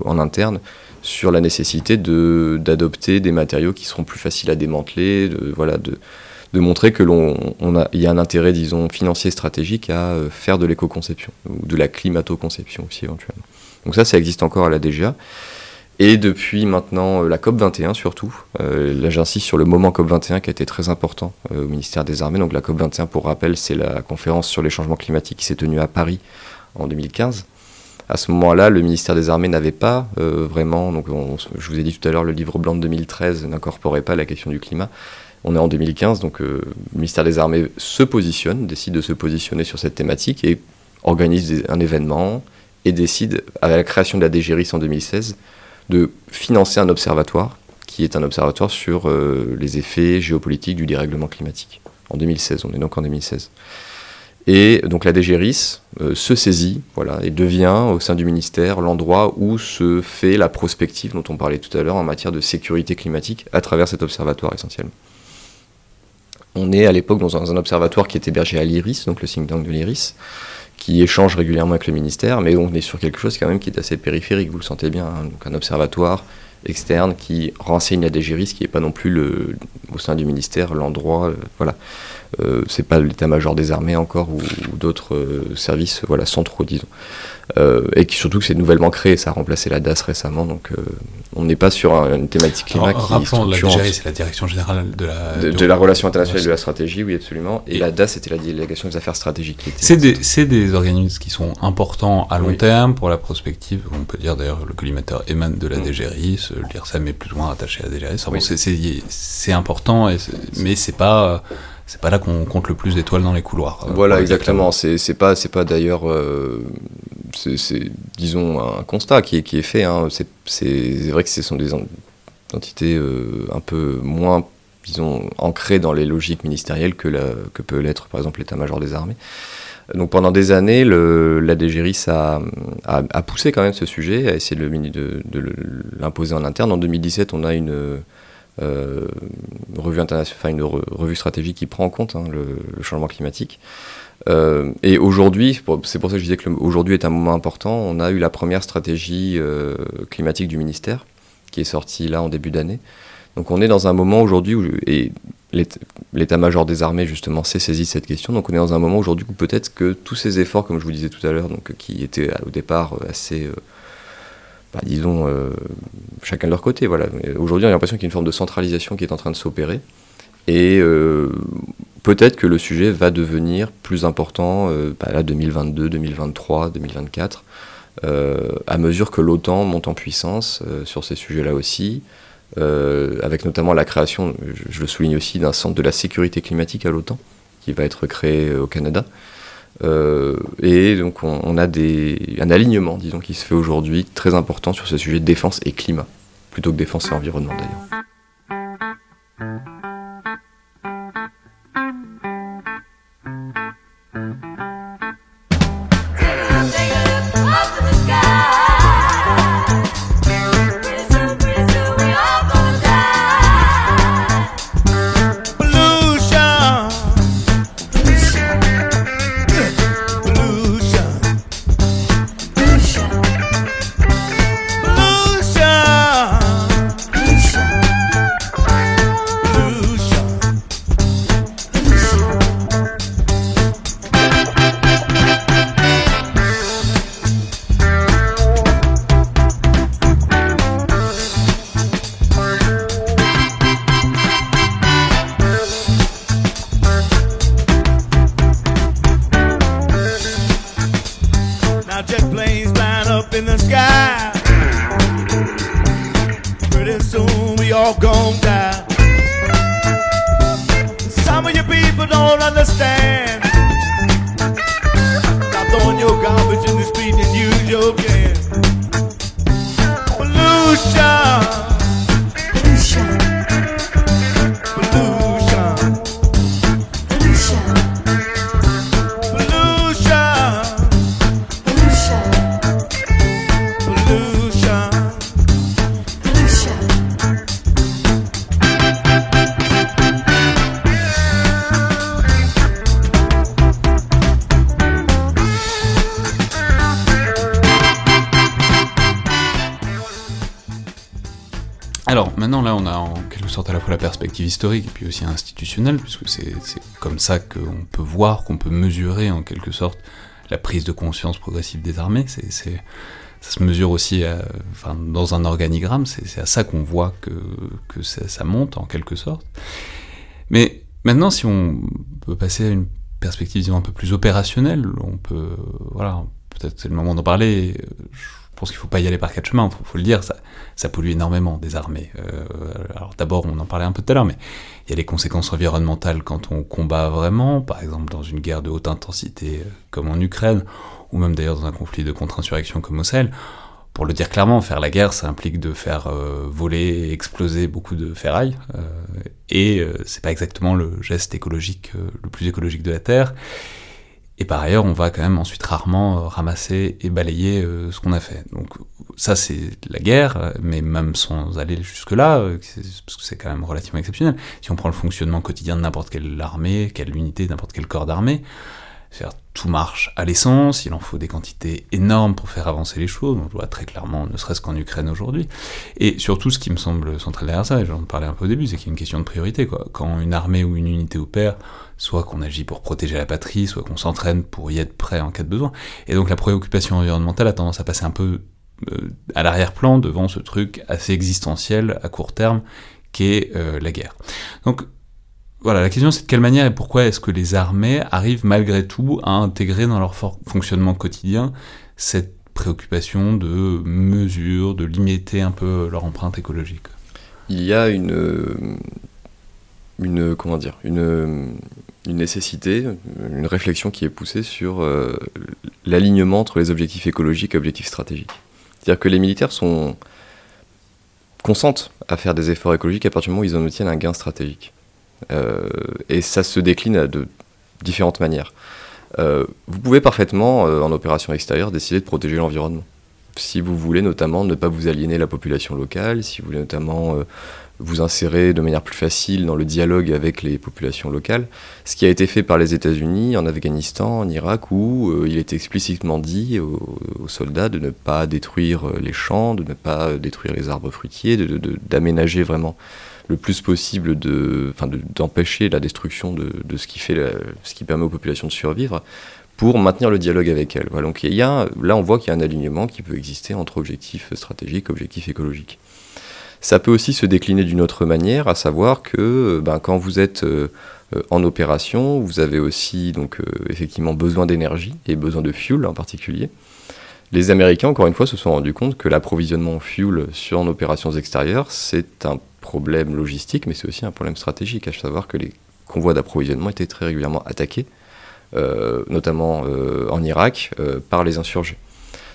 en interne sur la nécessité d'adopter des matériaux qui seront plus faciles à démanteler, de, voilà, de, de montrer que l'on y a un intérêt, disons, financier stratégique à faire de l'éco-conception, ou de la climato-conception aussi éventuellement. Donc ça, ça existe encore à la DGA. Et depuis maintenant euh, la COP21 surtout, euh, là j'insiste sur le moment COP21 qui a été très important euh, au ministère des Armées. Donc la COP21 pour rappel c'est la conférence sur les changements climatiques qui s'est tenue à Paris en 2015. À ce moment-là, le ministère des Armées n'avait pas vraiment, donc je vous ai dit tout à l'heure, le livre blanc de 2013 n'incorporait pas la question du climat. On est en 2015, donc le ministère des Armées se positionne, décide de se positionner sur cette thématique et organise un événement et décide, à la création de la DGRIS en 2016, de financer un observatoire qui est un observatoire sur euh, les effets géopolitiques du dérèglement climatique. En 2016, on est donc en 2016. Et donc la DGRIS euh, se saisit voilà, et devient au sein du ministère l'endroit où se fait la prospective dont on parlait tout à l'heure en matière de sécurité climatique à travers cet observatoire essentiellement. On est à l'époque dans un, observatoire qui est hébergé à l'IRIS, donc le think tank de l'IRIS, qui échange régulièrement avec le ministère, mais on est sur quelque chose quand même qui est assez périphérique, vous le sentez bien, hein. donc un observatoire externe qui renseigne la DGRIS, qui n'est pas non plus au sein du ministère l'endroit. voilà. Euh, c'est pas l'état-major des armées encore ou, d'autres euh, services voilà, centraux, disons. Euh, et qui, surtout que c'est nouvellement créé, ça a remplacé la DAS récemment, donc on n'est pas sur une thématique climat qui rappelons, la DGRI, c'est la direction générale de la... De, la relation internationale et de la stratégie, oui, absolument. Et, la DAS, c'était la délégation des affaires stratégiques. C'est des, des, organismes qui sont importants à long terme pour la prospective. On peut dire d'ailleurs le collimateur émane de la mm. DGRI, l'IRSAM est plus ou moins attaché à la DGRI. Bon, c'est important, et mais c'est pas c'est pas là qu'on compte le plus d'étoiles dans les couloirs. Euh, voilà, exactement. C'est pas, c'est pas d'ailleurs, euh, c'est disons un constat qui est, qui est fait. Hein. C'est vrai que ce sont des entités euh, un peu moins, disons, ancrées dans les logiques ministérielles que, la, que peut l'être par exemple l'état-major des armées. Donc pendant des années, le, la DGRIS a, a, poussé quand même ce sujet, a essayé de, de, de l'imposer en interne. En 2017, on a une revue internationale, une revue stratégique qui prend en compte hein, le, changement climatique. Euh, et aujourd'hui, c'est pour ça que je disais que aujourd'hui est un moment important. On a eu la première stratégie euh, climatique du ministère qui est sortie là en début d'année. Donc on est dans un moment aujourd'hui où et l'état-major des armées justement s'est saisi de cette question. Donc on est dans un moment aujourd'hui où peut-être que tous ces efforts, comme je vous disais tout à l'heure, donc qui étaient au départ assez bah, disons, euh, chacun de leur côté. Voilà. Aujourd'hui, on a l'impression qu'il y a une forme de centralisation qui est en train de s'opérer. Et euh, peut-être que le sujet va devenir plus important, euh, bah, là, 2022, 2023, 2024, à mesure que l'OTAN monte en puissance sur ces sujets-là aussi, avec notamment la création, je, le souligne aussi, d'un centre de la sécurité climatique à l'OTAN, qui va être créé au Canada. Euh, et donc on, a un alignement, disons, qui se fait aujourd'hui très important sur ce sujet de défense et climat, plutôt que défense et environnement d'ailleurs. Historique et puis aussi institutionnel, puisque c'est comme ça qu'on peut voir, qu'on peut mesurer en quelque sorte la prise de conscience progressive des armées. C'est, ça se mesure aussi enfin, dans un organigramme, c'est, à ça qu'on voit que, que ça, monte en quelque sorte. Mais maintenant, si on peut passer à une perspective disons, un peu plus opérationnelle, on peut, voilà, peut-être c'est le moment d'en parler. Pense qu'il ne faut pas y aller par quatre chemins, il faut, le dire, ça, pollue énormément des armées. Euh, alors d'abord, on en parlait un peu tout à l'heure, mais il y a les conséquences environnementales quand on combat vraiment, par exemple dans une guerre de haute intensité euh, comme en Ukraine, ou même d'ailleurs dans un conflit de contre-insurrection comme au Sahel. Pour le dire clairement, faire la guerre, ça implique de faire euh, voler, exploser beaucoup de ferraille, et c'est pas exactement le geste écologique le plus écologique de la Terre. Et par ailleurs, on va quand même ensuite rarement euh, ramasser et balayer euh, ce qu'on a fait. Donc ça, c'est la guerre, mais même sans aller jusque-là, euh, parce que c'est quand même relativement exceptionnel. Si on prend le fonctionnement quotidien de n'importe quelle armée, quelle unité, n'importe quel corps d'armée, tout marche à l'essence, il en faut des quantités énormes pour faire avancer les choses, on le voit très clairement, ne serait-ce qu'en Ukraine aujourd'hui. Et surtout, ce qui me semble central derrière ça, et j'en parlais un peu au début, c'est qu'il y a une question de priorité. Quoi. Quand une armée ou une unité opère, soit qu'on agit pour protéger la patrie, soit qu'on s'entraîne pour y être prêt en cas de besoin. Et donc la préoccupation environnementale a tendance à passer un peu euh, à l'arrière-plan devant ce truc assez existentiel à court terme qu'est euh, la guerre. Donc voilà, la question c'est de quelle manière et pourquoi est-ce que les armées arrivent malgré tout à intégrer dans leur fonctionnement quotidien cette préoccupation de mesure, de limiter un peu leur empreinte écologique? Il y a une, une comment dire, une, une nécessité, une réflexion qui est poussée sur euh, l'alignement entre les objectifs écologiques et objectifs stratégiques. C'est-à-dire que les militaires sont consentent à faire des efforts écologiques à partir du moment où ils en obtiennent un gain stratégique. Euh, et ça se décline de différentes manières. Euh, vous pouvez parfaitement, en opération extérieure, décider de protéger l'environnement. Si vous voulez notamment ne pas vous aliéner la population locale, si vous voulez notamment vous insérer de manière plus facile dans le dialogue avec les populations locales, ce qui a été fait par les États-Unis en Afghanistan, en Irak, où il est explicitement dit aux, soldats de ne pas détruire les champs, de ne pas détruire les arbres fruitiers, d'aménager vraiment le plus possible de, d'empêcher la destruction de, ce qui fait ce qui permet aux populations de survivre pour maintenir le dialogue avec elles. Donc il y a, là on voit qu'il y a un alignement qui peut exister entre objectifs stratégiques objectifs écologiques. Ça peut aussi se décliner d'une autre manière, à savoir que ben, quand vous êtes euh, en opération, vous avez aussi donc euh, effectivement besoin d'énergie et besoin de fuel en particulier. Les Américains, encore une fois, se sont rendus compte que l'approvisionnement en fuel sur en opérations extérieures, c'est un problème logistique, mais c'est aussi un problème stratégique, à savoir que les convois d'approvisionnement étaient très régulièrement attaqués, euh, notamment euh, en Irak, euh, par les insurgés.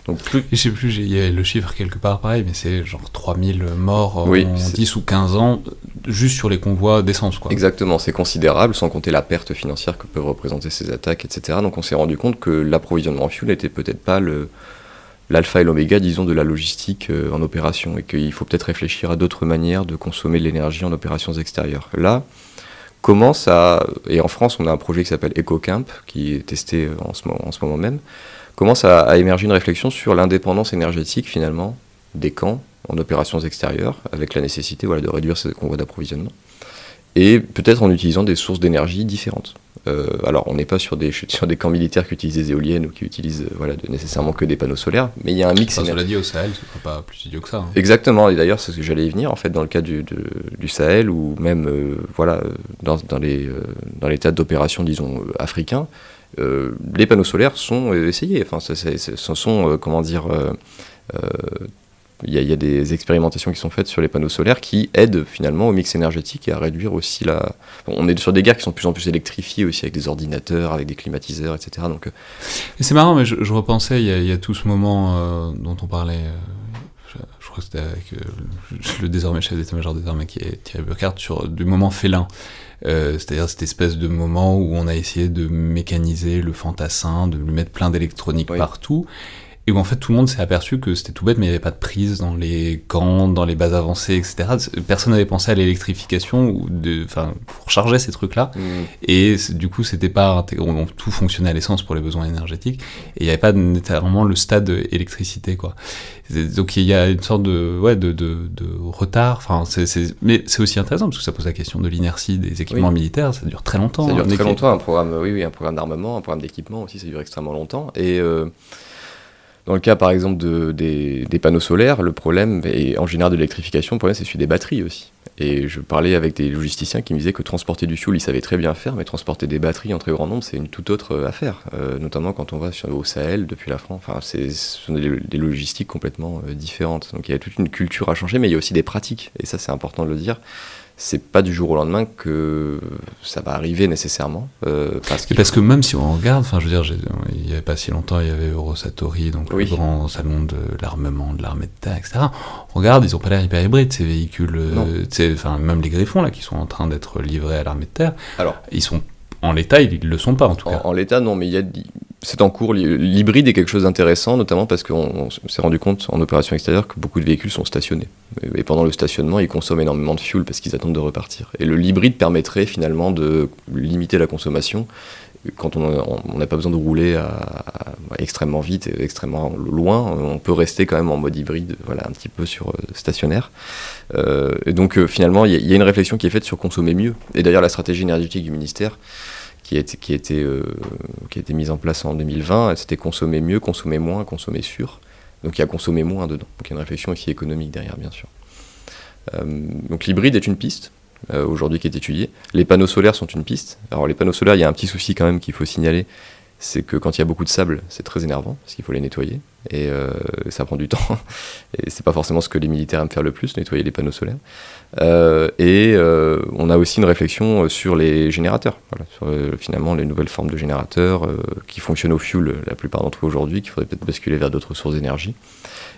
Donc plus... Je sais plus, il y a le chiffre quelque part pareil, mais c'est genre 3000 morts en 10 ou 15 ans, juste sur les convois d'essence. Quoi. Exactement, c'est considérable, sans compter la perte financière que peuvent représenter ces attaques, etc. Donc on s'est rendu compte que l'approvisionnement en fuel n'était peut-être pas le, l'alpha et l'oméga, disons, de la logistique euh, en opération, et qu'il faut peut-être réfléchir à d'autres manières de consommer de l'énergie en opérations extérieures. Là, commence à, et en France, on a un projet qui s'appelle EcoCamp, qui est testé euh, en ce, moment, en ce moment même, commence à, émerger une réflexion sur l'indépendance énergétique, finalement, des camps en opérations extérieures, avec la nécessité voilà, de réduire ces convois d'approvisionnement, et peut-être en utilisant des sources d'énergie différentes. Euh, alors, on n'est pas sur des, [LAUGHS] sur des camps militaires qui utilisent des éoliennes ou qui utilisent euh, voilà, nécessairement que des panneaux solaires, mais il y a un mix. Enfin, cela dit, au Sahel, ce ne sera pas plus idiot que ça. Hein. Exactement, et d'ailleurs, c'est ce que j'allais y venir, en fait, dans le cas du, du Sahel, ou même euh, voilà, dans, dans, les, dans les tas d'opérations, disons, africains, les panneaux solaires sont essayés. Enfin, ce sont, comment dire, il y, a, des expérimentations qui sont faites sur les panneaux solaires qui aident finalement au mix énergétique et à réduire aussi la. on est sur des guerres qui sont de plus en plus électrifiées aussi avec des ordinateurs, avec des climatiseurs, etc. Donc. Euh, c'est marrant, mais je, repensais, il y, a, tout ce moment euh, dont on parlait. Euh, je, crois que c'était avec le désormais chef d'état-major des armées qui est Thierry Burkhardt sur du moment félin. C'est-à-dire cette espèce de moment où on a essayé de mécaniser le fantassin, de lui mettre plein d'électronique partout, et où en fait tout le monde s'est aperçu que c'était tout bête, mais il n'y avait pas de prise dans les camps, dans les bases avancées, etc. Personne n'avait pensé à l'électrification ou de, enfin, pour charger ces trucs-là. Mm. Et du coup, c'était pas tout fonctionnait à l'essence pour les besoins énergétiques, et il n'y avait pas nécessairement le stade électricité, quoi. Donc il y a une sorte de, ouais, de, de, de retard. Enfin, c'est, mais c'est aussi intéressant parce que ça pose la question de l'inertie des équipements militaires. Ça dure très longtemps. Ça dure très longtemps. Un programme, oui, oui, un programme d'armement, un programme d'équipement aussi, ça dure extrêmement longtemps. Et euh, dans le cas, par exemple, de, des, panneaux solaires, le problème, et en général de l'électrification, le problème, c'est celui des batteries aussi. Et je parlais avec des logisticiens qui me disaient que transporter du fuel, ils savaient très bien faire, mais transporter des batteries en très grand nombre, c'est une toute autre euh, affaire. Euh, notamment quand on va sur, au Sahel, depuis la France. Enfin, ce sont des, logistiques complètement euh, différentes. Donc il y a toute une culture à changer, mais il y a aussi des pratiques. Et ça, c'est important de le dire c'est pas du jour au lendemain que ça va arriver nécessairement. Euh, parce, parce que même si on regarde, enfin je veux dire, il y avait pas si longtemps, il y avait Eurosatori, donc le grand salon de l'armement, de l'armée de terre, etc. On regarde, ils ont pas l'air hyper hybrides ces véhicules, euh, enfin même les Griffons là qui sont en train d'être livrés à l'armée de terre. Alors, ils sont en l'état, ils ne le sont pas en tout cas. En, l'état, non, mais il y a, c'est en cours. L'hybride est quelque chose d'intéressant, notamment parce qu'on s'est rendu compte en opération extérieure que beaucoup de véhicules sont stationnés. Et pendant le stationnement, ils consomment énormément de fuel parce qu'ils attendent de repartir. Et le hybride permettrait finalement de limiter la consommation quand on n'a pas besoin de rouler à, extrêmement vite et extrêmement loin, on peut rester quand même en mode hybride, voilà, un petit peu sur stationnaire. et donc finalement, il y, a une réflexion qui est faite sur consommer mieux. Et d'ailleurs, la stratégie énergétique du ministère qui a été, qui était, euh, qui a mise en place en 2020, c'était consommer mieux, consommer moins, consommer sûr. Donc il y a consommer moins dedans. Donc il y a une réflexion aussi économique derrière, bien sûr. Euh, donc l'hybride est une piste. Euh, aujourd'hui qui est étudiée. Les panneaux solaires sont une piste. Alors les panneaux solaires, il y a un petit souci quand même qu'il faut signaler, c'est que quand il y a beaucoup de sable, c'est très énervant, parce qu'il faut les nettoyer, et ça prend du [LAUGHS] temps, et c'est pas forcément ce que les militaires aiment faire le plus, nettoyer les panneaux solaires. Euh, et euh, on a aussi une réflexion sur les générateurs, sur finalement les nouvelles formes de générateurs qui fonctionnent au fuel, la plupart d'entre eux aujourd'hui, qu'il faudrait peut-être basculer vers d'autres sources d'énergie.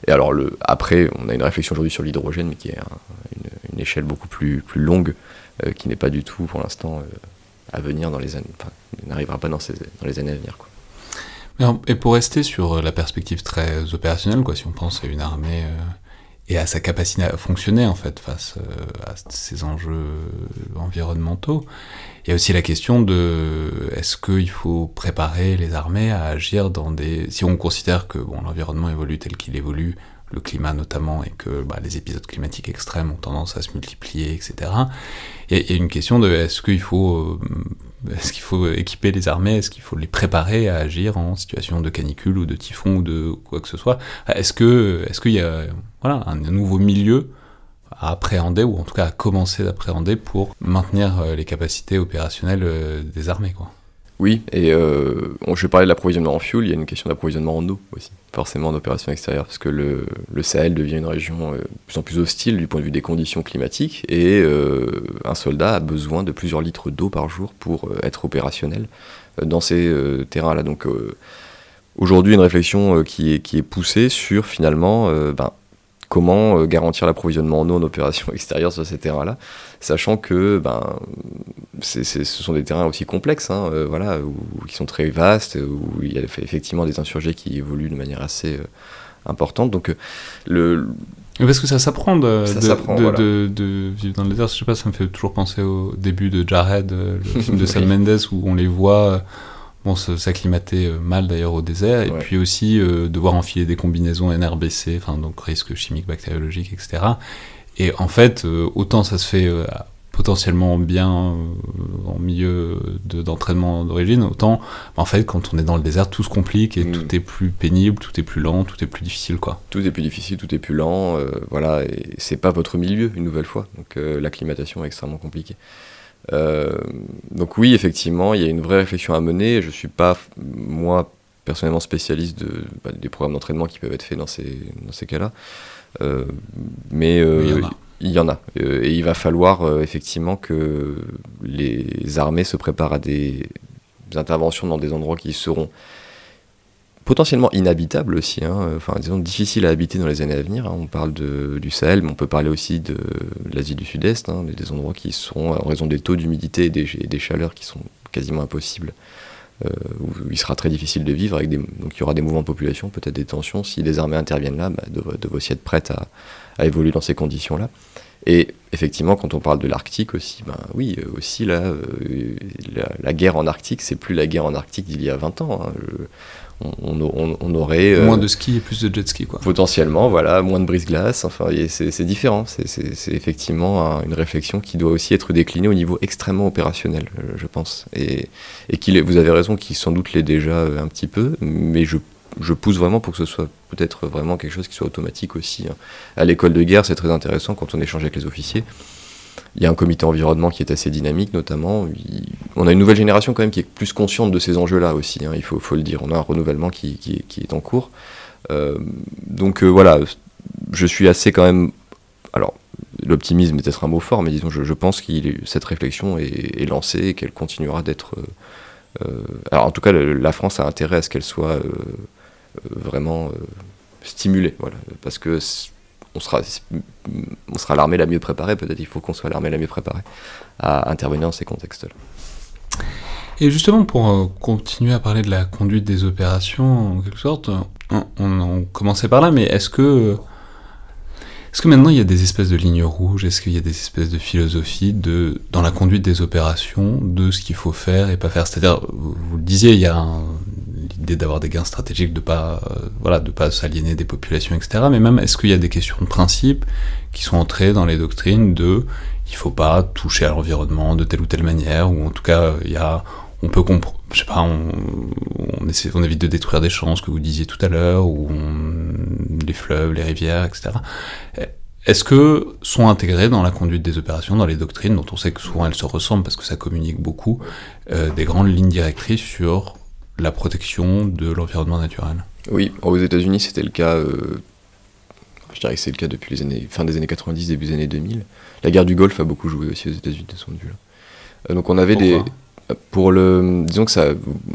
Et alors après, on a une réflexion aujourd'hui sur l'hydrogène, mais qui est une, échelle beaucoup plus, longue, qui n'est pas du tout pour l'instant à venir dans les années, n'arrivera pas dans, les années à venir. Et pour rester sur euh, la perspective très opérationnelle, si on pense à une armée euh, et à sa capacité à fonctionner en fait face euh, à ces enjeux environnementaux, il y a aussi la question de est-ce qu'il faut préparer les armées à agir dans des si on considère que bon l'environnement évolue tel qu'il évolue le climat notamment, et que bah, les épisodes climatiques extrêmes ont tendance à se multiplier, etc. Y, a une question de est-ce qu'il faut, euh, est-ce qu'il faut équiper les armées, est-ce qu'il faut les préparer à agir en situation de canicule ou de typhon ou de quoi que ce soit? Est-ce que, est-ce qu'il y a voilà, un nouveau milieu à appréhender, ou en tout cas à commencer d'appréhender pour maintenir euh, les capacités opérationnelles euh, des armées. Oui, et euh, je vais parler de l'approvisionnement en fuel, il y a une question d'approvisionnement en eau aussi, forcément en opération extérieure, parce que le, Sahel devient une région de plus en plus hostile du point de vue des conditions climatiques, et un soldat a besoin de plusieurs litres d'eau par jour pour être opérationnel dans ces terrains-là. Donc aujourd'hui, une réflexion qui, est, qui est poussée sur finalement ben, comment garantir l'approvisionnement en eau en opération [LAUGHS] extérieure sur ces terrains-là, sachant que ben, ce sont des terrains aussi complexes, hein, euh, voilà, où, qui sont très vastes, où il y a effectivement des insurgés qui évoluent de manière assez euh, importante. Donc, euh, le, parce que ça s'apprend de, de, voilà. de, de, vivre dans le désert. Je sais pas, ça me fait toujours penser au début de Jared, le film de [LAUGHS] Sam Mendes, où on les voit bon, s'acclimater mal d'ailleurs au désert, et puis aussi euh, devoir enfiler des combinaisons NRBC, enfin donc risque chimique, bactériologique, etc. Et en fait, euh, autant ça se fait euh, potentiellement bien euh, en milieu d'entraînement d'origine, autant en fait quand on est dans le désert tout se complique et mm. tout est plus pénible, tout est plus lent, tout est plus difficile quoi. Tout est plus difficile, tout est plus lent, euh, voilà, et c'est pas votre milieu une nouvelle fois, donc euh, l'acclimatation est extrêmement compliquée. Euh, donc oui, effectivement, il y a une vraie réflexion à mener. Je suis pas moi personnellement spécialiste de, bah, des programmes d'entraînement qui peuvent être faits dans ces, dans ces cas-là, mais il y en a. Euh, et il va falloir euh, effectivement que les armées se préparent à des interventions dans des endroits qui seront potentiellement inhabitables aussi, hein, enfin disons difficiles à habiter dans les années à venir. Hein. On parle de, du Sahel, mais on peut parler aussi de l'Asie du Sud-Est, hein, des endroits qui sont, en raison des taux d'humidité et des, des, chaleurs qui sont quasiment impossibles, euh, où il sera très difficile de vivre, avec des, donc il y aura des mouvements de population, peut-être des tensions. Si les armées interviennent là, bah, devraient de aussi prêtes à, à évoluer dans ces conditions-là. Et effectivement, quand on parle de l'Arctique aussi, ben oui, euh, aussi là, euh, la, guerre en Arctique, c'est plus la guerre en Arctique d'il y a 20 ans. Hein. On, on, on, aurait euh, moins de ski et plus de jet ski, quoi. Potentiellement, voilà, moins de brise-glace. Enfin, c'est différent. C'est effectivement un, une réflexion qui doit aussi être déclinée au niveau extrêmement opérationnel, je pense. Et, et qui, vous avez raison, qui sans doute l'est déjà un petit peu, mais je je pousse vraiment pour que ce soit peut-être vraiment quelque chose qui soit automatique aussi. Hein. À l'école de guerre, c'est très intéressant quand on échange avec les officiers. Il y a un comité environnement qui est assez dynamique, notamment. On a une nouvelle génération quand même qui est plus consciente de ces enjeux-là aussi, hein, il faut, le dire. On a un renouvellement qui, est en cours. Euh, donc euh, voilà, je suis assez quand même... Alors, l'optimisme est peut-être un mot fort, mais disons, je, pense que cette réflexion est, lancée et qu'elle continuera d'être... Euh, alors en tout cas, la France a intérêt à ce qu'elle soit vraiment euh, stimulé, voilà, parce que on sera, on sera l'armée la mieux préparée, peut-être il faut qu'on soit l'armée la mieux préparée à intervenir dans ces contextes-là. Et justement, pour euh, continuer à parler de la conduite des opérations, en quelque sorte, on, on, commençait par là, mais est-ce que Est-ce que maintenant il y a des espèces de lignes rouges? Est-ce qu'il y a des espèces de philosophie de, dans la conduite des opérations de ce qu'il faut faire et pas faire? C'est-à-dire, vous, le disiez, il y a l'idée d'avoir des gains stratégiques, de pas, euh, voilà, de pas s'aliéner des populations, etc. Mais même, est-ce qu'il y a des questions de principe qui sont entrées dans les doctrines de il faut pas toucher à l'environnement de telle ou telle manière, ou en tout cas, il y a on peut comprendre, je sais pas, on, évite de détruire des champs, ce que vous disiez tout à l'heure, ou les fleuves, les rivières, etc. Est-ce que sont intégrés dans la conduite des opérations, dans les doctrines, dont on sait que souvent elles se ressemblent parce que ça communique beaucoup, euh, des grandes lignes directrices sur la protection de l'environnement naturel Oui, aux États-Unis c'était le cas, euh, je dirais que c'est le cas depuis les années, fin des années 90, début des années 2000. La guerre du Golfe a beaucoup joué aussi aux États-Unis de ce point de vue-là. Euh, donc on avait des, pour le, disons que ça,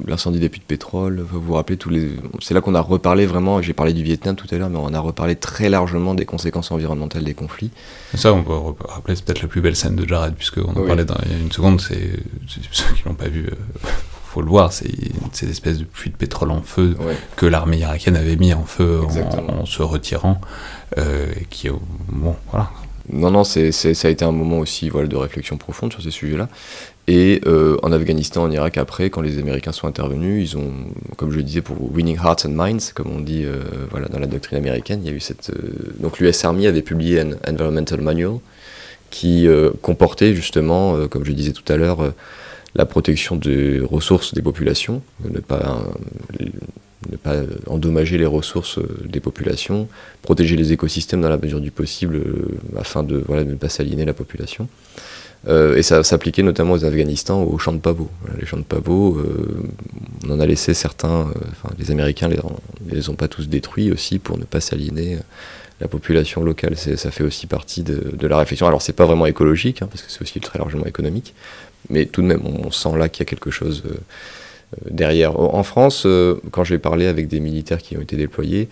l'incendie des puits de pétrole, vous vous rappelez tous les, c'est là qu'on a reparlé vraiment. J'ai parlé du Vietnam tout à l'heure, mais on a reparlé très largement des conséquences environnementales des conflits. Ça, on peut rappeler, c'est peut-être la plus belle scène de Jared, puisqu'on en parlait dans, il y a une seconde. C'est ceux qui l'ont pas vu, euh, faut le voir. C'est cette espèce de puits de pétrole en feu que l'armée irakienne avait mis en feu en, se retirant, euh, qui, bon, voilà. Non, non, c'est, ça a été un moment aussi voilà, de réflexion profonde sur ces sujets-là. Et euh, en Afghanistan, en Irak, après, quand les Américains sont intervenus, ils ont, comme je le disais, pour Winning Hearts and Minds, comme on dit euh, voilà, dans la doctrine américaine, il y a eu cette. Euh, donc l'US Army avait publié un Environmental Manual qui comportait justement, comme je disais tout à l'heure, la protection des ressources des populations, ne pas, ne pas endommager les ressources des populations, protéger les écosystèmes dans la mesure du possible afin de, voilà, de ne pas s'aliéner la population. Euh, et ça s'appliquait notamment aux Afghanistan, aux champs de pavots. les champs de pavots, euh, on en a laissé certains, euh, les Américains ne les, ont pas tous détruits aussi pour ne pas s'aliéner la population locale. Ça fait aussi partie de, la réflexion. Alors c'est pas vraiment écologique, hein, parce que c'est aussi très largement économique, mais tout de même on, sent là qu'il y a quelque chose derrière. En France, quand j'ai parlé avec des militaires qui ont été déployés,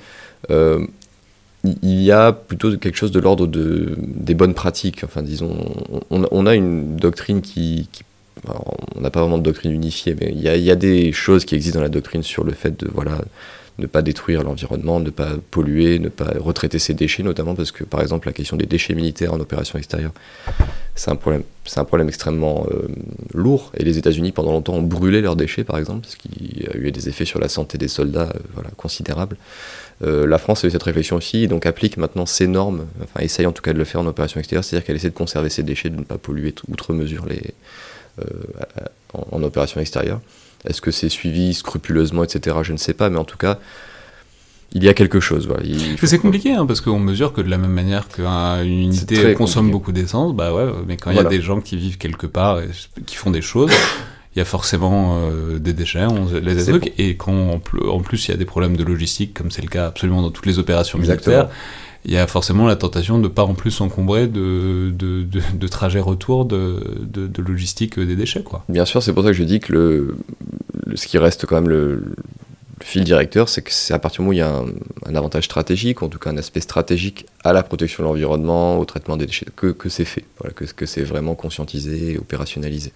il y a plutôt quelque chose de l'ordre de, des bonnes pratiques. Enfin, disons, on, a une doctrine qui. on n'a pas vraiment de doctrine unifiée, mais il y, a, des choses qui existent dans la doctrine sur le fait de voilà, ne pas détruire l'environnement, ne pas polluer, ne pas retraiter ses déchets, notamment parce que, par exemple, la question des déchets militaires en opération extérieure, c'est un problème, c'est un problème extrêmement euh, lourd. Et les États-Unis, pendant longtemps, ont brûlé leurs déchets, par exemple, ce qui a eu des effets sur la santé des soldats euh, voilà, considérables. Euh, la France a eu cette réflexion aussi, et donc applique maintenant ces normes, enfin essaye en tout cas de le faire en opération extérieure, c'est-à-dire qu'elle essaie de conserver ses déchets, de ne pas polluer outre mesure les, euh, en, opération extérieure. Est-ce que c'est suivi scrupuleusement, etc. Je ne sais pas, mais en tout cas, il y a quelque chose. Voilà. C'est compliqué, hein, parce qu'on mesure que de la même manière qu'une unité consomme beaucoup d'essence, bah ouais, mais quand il y a des gens qui vivent quelque part et qui font des choses, [COUGHS] il y a forcément euh, des déchets, on les trucs, et quand en plus il y a des problèmes de logistique, comme c'est le cas absolument dans toutes les opérations militaires, il y a forcément la tentation de ne pas en plus s'encombrer de, de, de, trajets retour de, de, logistique des déchets. Quoi. Bien sûr, c'est pour ça que je dis que le, ce qui reste quand même le, le fil directeur, c'est que c'est à partir du moment où il y a un, avantage stratégique, en tout cas un aspect stratégique à la protection de l'environnement, au traitement des déchets, que, que c'est fait, voilà, que, que c'est vraiment conscientisé et opérationnalisé.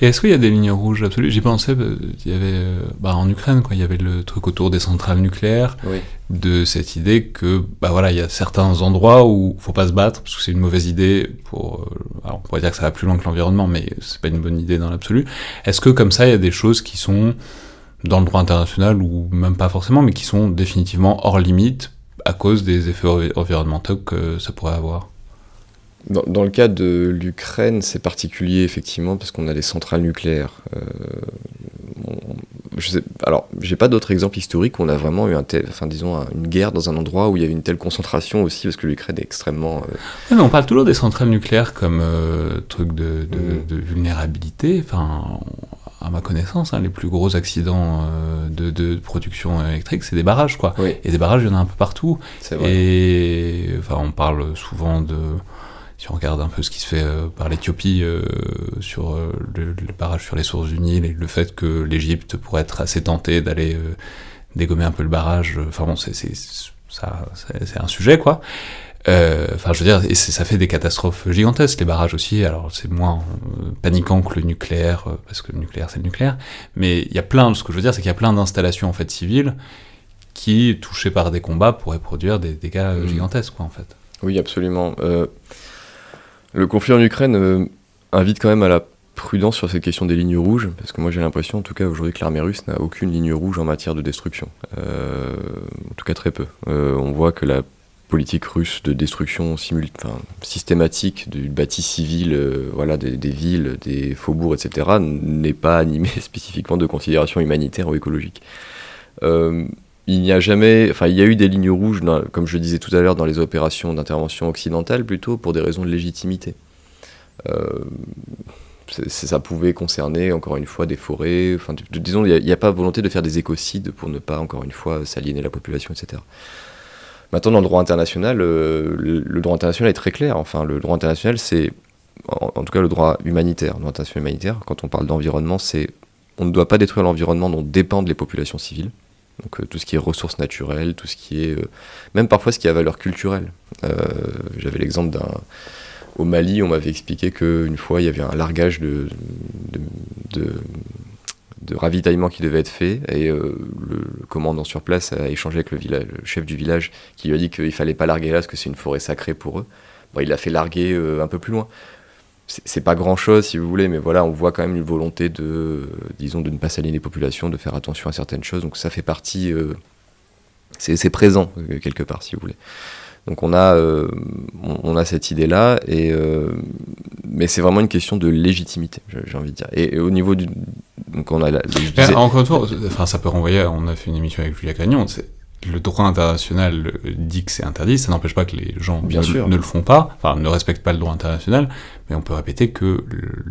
Et est-ce qu'il y a des lignes rouges absolues? J'y pensais, euh, il y avait euh, bah, en Ukraine, quoi, il y avait le truc autour des centrales nucléaires, de cette idée que bah voilà, il y a certains endroits où il faut pas se battre parce que c'est une mauvaise idée pour. Euh, alors on pourrait dire que ça va plus loin que l'environnement, mais c'est pas une bonne idée dans l'absolu. Est-ce que comme ça, il y a des choses qui sont dans le droit international, ou même pas forcément, mais qui sont définitivement hors limite à cause des effets environnementaux que ça pourrait avoir dans, dans, le cas de l'Ukraine, c'est particulier effectivement parce qu'on a des centrales nucléaires. Euh, je sais, alors, j'ai pas d'autres exemples historiques où on a vraiment eu un tel, enfin, disons, une guerre dans un endroit où il y avait une telle concentration aussi, parce que l'Ukraine est extrêmement. Euh, on parle toujours des centrales nucléaires comme euh, truc de, de, mm. de vulnérabilité. Enfin, à ma connaissance, hein, les plus gros accidents euh, de, production électrique, c'est des barrages, quoi. Et des barrages, il y en a un peu partout. Et enfin, on parle souvent de. Si on regarde un peu ce qui se fait euh, par l'Éthiopie euh, sur le, barrage sur les sources du Nil et le fait que l'Égypte pourrait être assez tentée d'aller dégommer un peu le barrage, enfin bon, c'est ça, c'est un sujet, quoi. Euh, enfin, je veux dire, et ça fait des catastrophes gigantesques, les barrages aussi. Alors, c'est moins euh, paniquant que le nucléaire, euh, parce que le nucléaire, c'est le nucléaire. Mais il y a plein, ce que je veux dire, c'est qu'il y a plein d'installations en fait civiles qui, touchées par des combats, pourraient produire des dégâts mmh. gigantesques, quoi, en fait. Oui, absolument. le conflit en Ukraine invite quand même à la prudence sur cette question des lignes rouges, parce que moi j'ai l'impression en tout cas aujourd'hui que l'armée russe n'a aucune ligne rouge en matière de destruction. en tout cas très peu. on voit que la politique russe de destruction systématique du bâti civil, euh, voilà, des, villes, des faubourgs, etc., n'est pas animée [LAUGHS] spécifiquement de considérations humanitaires ou écologiques. Euh, il n'y a jamais, enfin, il y a eu des lignes rouges, comme je le disais tout à l'heure, dans les opérations d'intervention occidentale, plutôt pour des raisons de légitimité. Euh, ça pouvait concerner, encore une fois, des forêts. Enfin, disons, il n'y a, a, pas volonté de faire des écocides pour ne pas, encore une fois, s'aliéner la population, etc. Maintenant, dans le droit international, euh, le, droit international est très clair. Enfin, le droit international, c'est, en, tout cas, le droit humanitaire. Le droit international humanitaire, quand on parle d'environnement, c'est on ne doit pas détruire l'environnement dont dépendent les populations civiles. Donc euh, tout ce qui est ressources naturelles, tout ce qui est... Euh, même parfois ce qui a valeur culturelle. J'avais l'exemple d'un... Au Mali, on m'avait expliqué qu'une fois, il y avait un largage de, ravitaillement qui devait être fait et euh, le, commandant sur place a échangé avec le, village, chef du village qui lui a dit qu'il fallait pas larguer là parce que c'est une forêt sacrée pour eux. Bon, il l'a fait larguer euh, un peu plus loin. C'est pas grand chose si vous voulez, mais voilà, on voit quand même une volonté de, disons, de ne pas salir les populations, de faire attention à certaines choses. Donc ça fait partie, euh, c'est présent quelque part si vous voulez. Donc on a, euh, on, a cette idée-là, et, euh, mais c'est vraiment une question de légitimité, j'ai envie de dire. Et, au niveau du... Donc on a Encore une fois, enfin, ça peut renvoyer, on a fait une émission avec Julia Cagnon, le droit international dit que c'est interdit, ça n'empêche pas que les gens Bien ne, sûr. ne, le font pas, enfin ne respectent pas le droit international, mais on peut répéter que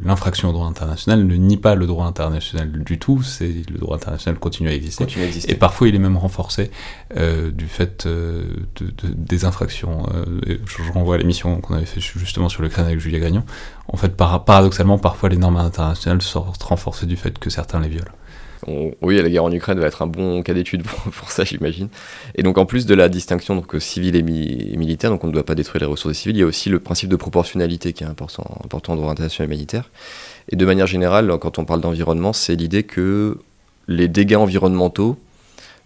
l'infraction au droit international ne nie pas le droit international du tout, c'est le droit international continue à exister, continue à exister. et parfois il est même renforcé euh, du fait euh, de, des infractions. Euh, je renvoie à l'émission qu'on avait fait justement sur le crâne avec Julia Gagnon. En fait, paradoxalement, parfois les normes internationales sortent renforcées du fait que certains les violent oui, la guerre en Ukraine va être un bon cas d'étude pour, [LAUGHS] ça, j'imagine. Et donc, en plus de la distinction donc, civile et, militaire, donc on ne doit pas détruire les ressources civiles, il y a aussi le principe de proportionnalité qui est important, important en droit international humanitaire. Et de manière générale, quand on parle d'environnement, c'est l'idée que les dégâts environnementaux